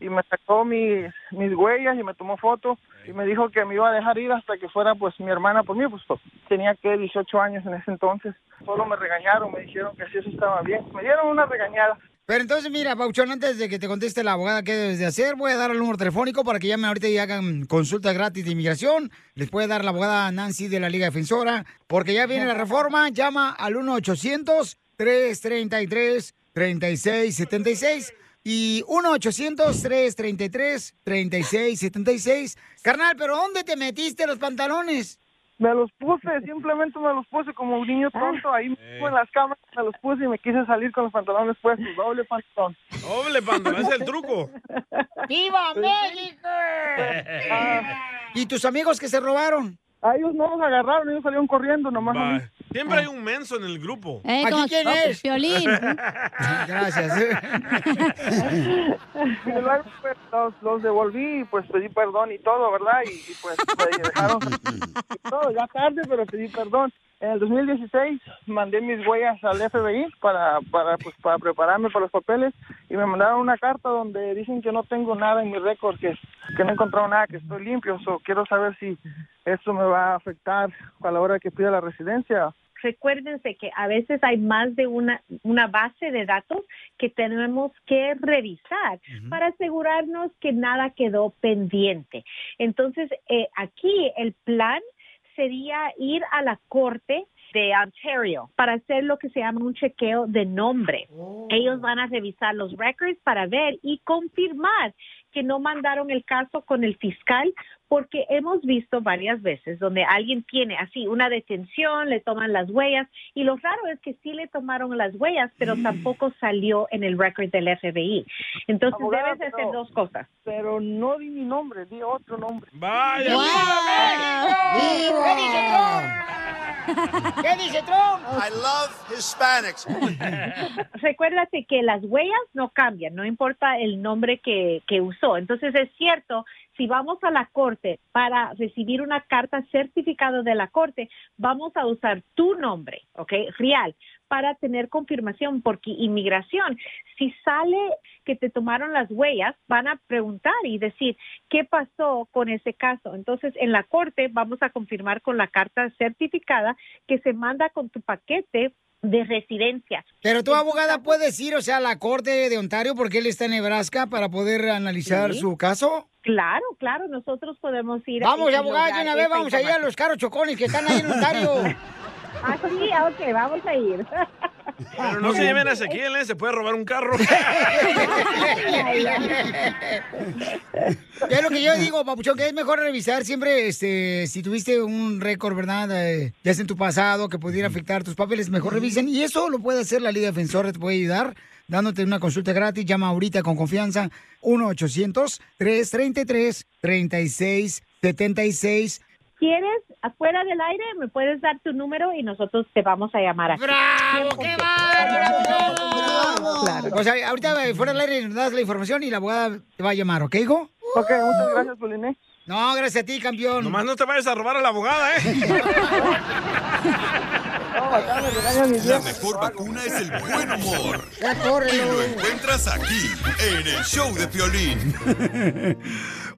y me sacó mis, mis huellas y me tomó foto y me dijo que me iba a dejar ir hasta que fuera pues mi hermana por mí, pues pues, tenía que 18 años en ese entonces. Solo me regañaron, me dijeron que así eso estaba bien. Me dieron una regañada. Pero entonces, mira, Pauchón, antes de que te conteste la abogada qué debes de hacer, voy a dar el número telefónico para que llamen ahorita y hagan consulta gratis de inmigración. Les puede dar la abogada Nancy de la Liga Defensora, porque ya viene la reforma. Llama al 1-800-333-3676 y 1-800-333-3676. Carnal, ¿pero dónde te metiste los pantalones? Me los puse, simplemente me los puse como un niño tonto ahí mismo en las cámaras, me los puse y me quise salir con los pantalones puestos, doble pantalón. Doble pantalón, es el truco. ¡Viva México! ¿Y tus amigos que se robaron? A ellos no los agarraron, ellos salieron corriendo nomás. Siempre hay un menso en el grupo. Eh, ¿Aquí quién es? Piolín. <laughs> Gracias. <laughs> Y luego pues, los, los devolví y pues pedí perdón y todo, ¿verdad? Y, y, pues me dejaron <laughs> y todo, ya tarde, pero pedí perdón. En el 2016 mandé mis huellas al FBI para, para, pues, para prepararme para los papeles y me mandaron una carta donde dicen que no tengo nada en mi récord, que, que no he encontrado nada, que estoy limpio. So, quiero saber si esto me va a afectar a la hora que pida la residencia. Recuérdense que a veces hay más de una, una base de datos que tenemos que revisar para asegurarnos que nada quedó pendiente. Entonces, eh, aquí el plan sería ir a la corte de Ontario para hacer lo que se llama un chequeo de nombre. Ellos van a revisar los records para ver y confirmar que no mandaron el caso con el fiscal porque hemos visto varias veces donde alguien tiene así una detención, le toman las huellas y lo raro es que sí le tomaron las huellas, pero tampoco salió en el record del FBI. Entonces Abogada, debes de hacer pero- dos cosas. Pero no di mi nombre, di otro nombre. ¡Vaya! ¿Qué dice Trump? ¿Qué dice Trump? I love Hispanics. <laughs> Recuérdate que las huellas no cambian, no importa el nombre que, que usó. Entonces es cierto, si vamos a la corte para recibir una carta certificada de la corte, vamos a usar tu nombre, ¿ok? Real, para tener confirmación, porque inmigración, si sale que te tomaron las huellas, van a preguntar y decir, ¿qué pasó con ese caso? Entonces, en la corte vamos a confirmar con la carta certificada que se manda con tu paquete de residencia. Pero tu abogada puedes ir, o sea, a la corte de Ontario porque él está en Nebraska para poder analizar Sí. su caso. Claro, claro, nosotros podemos ir. Vamos, abogada, de una vez vamos a ir a los caros chocones que están ahí en Ontario. <laughs> Ah, sí, ok, vamos a ir. <laughs> Pero no se lleven a Ezequiel, ¿eh? Se puede robar un carro. <laughs> Es lo que yo digo, papuchón, que es mejor revisar siempre, este, si tuviste un récord, ¿verdad? Eh, ya sea en tu pasado, que pudiera afectar tus papeles, mejor revisen. Y eso lo puede hacer la Liga Defensora, te puede ayudar, dándote una consulta gratis. Llama ahorita con confianza, 1-800-333-3676. ¿Quieres, afuera del aire, me puedes dar tu número y nosotros te vamos a llamar aquí. ¡Bravo! ¡Qué ¡Bravo! Claro. O sea, ahorita eh, fuera del aire nos das la información y la abogada te va a llamar, ¿ok, hijo? Ok, muchas gracias, Poliné. No, gracias a ti, campeón. Nomás no te vayas a robar a la abogada, ¿eh? La mejor vacuna es el buen humor. Y lo encuentras aquí, en el show de Piolín. <laughs>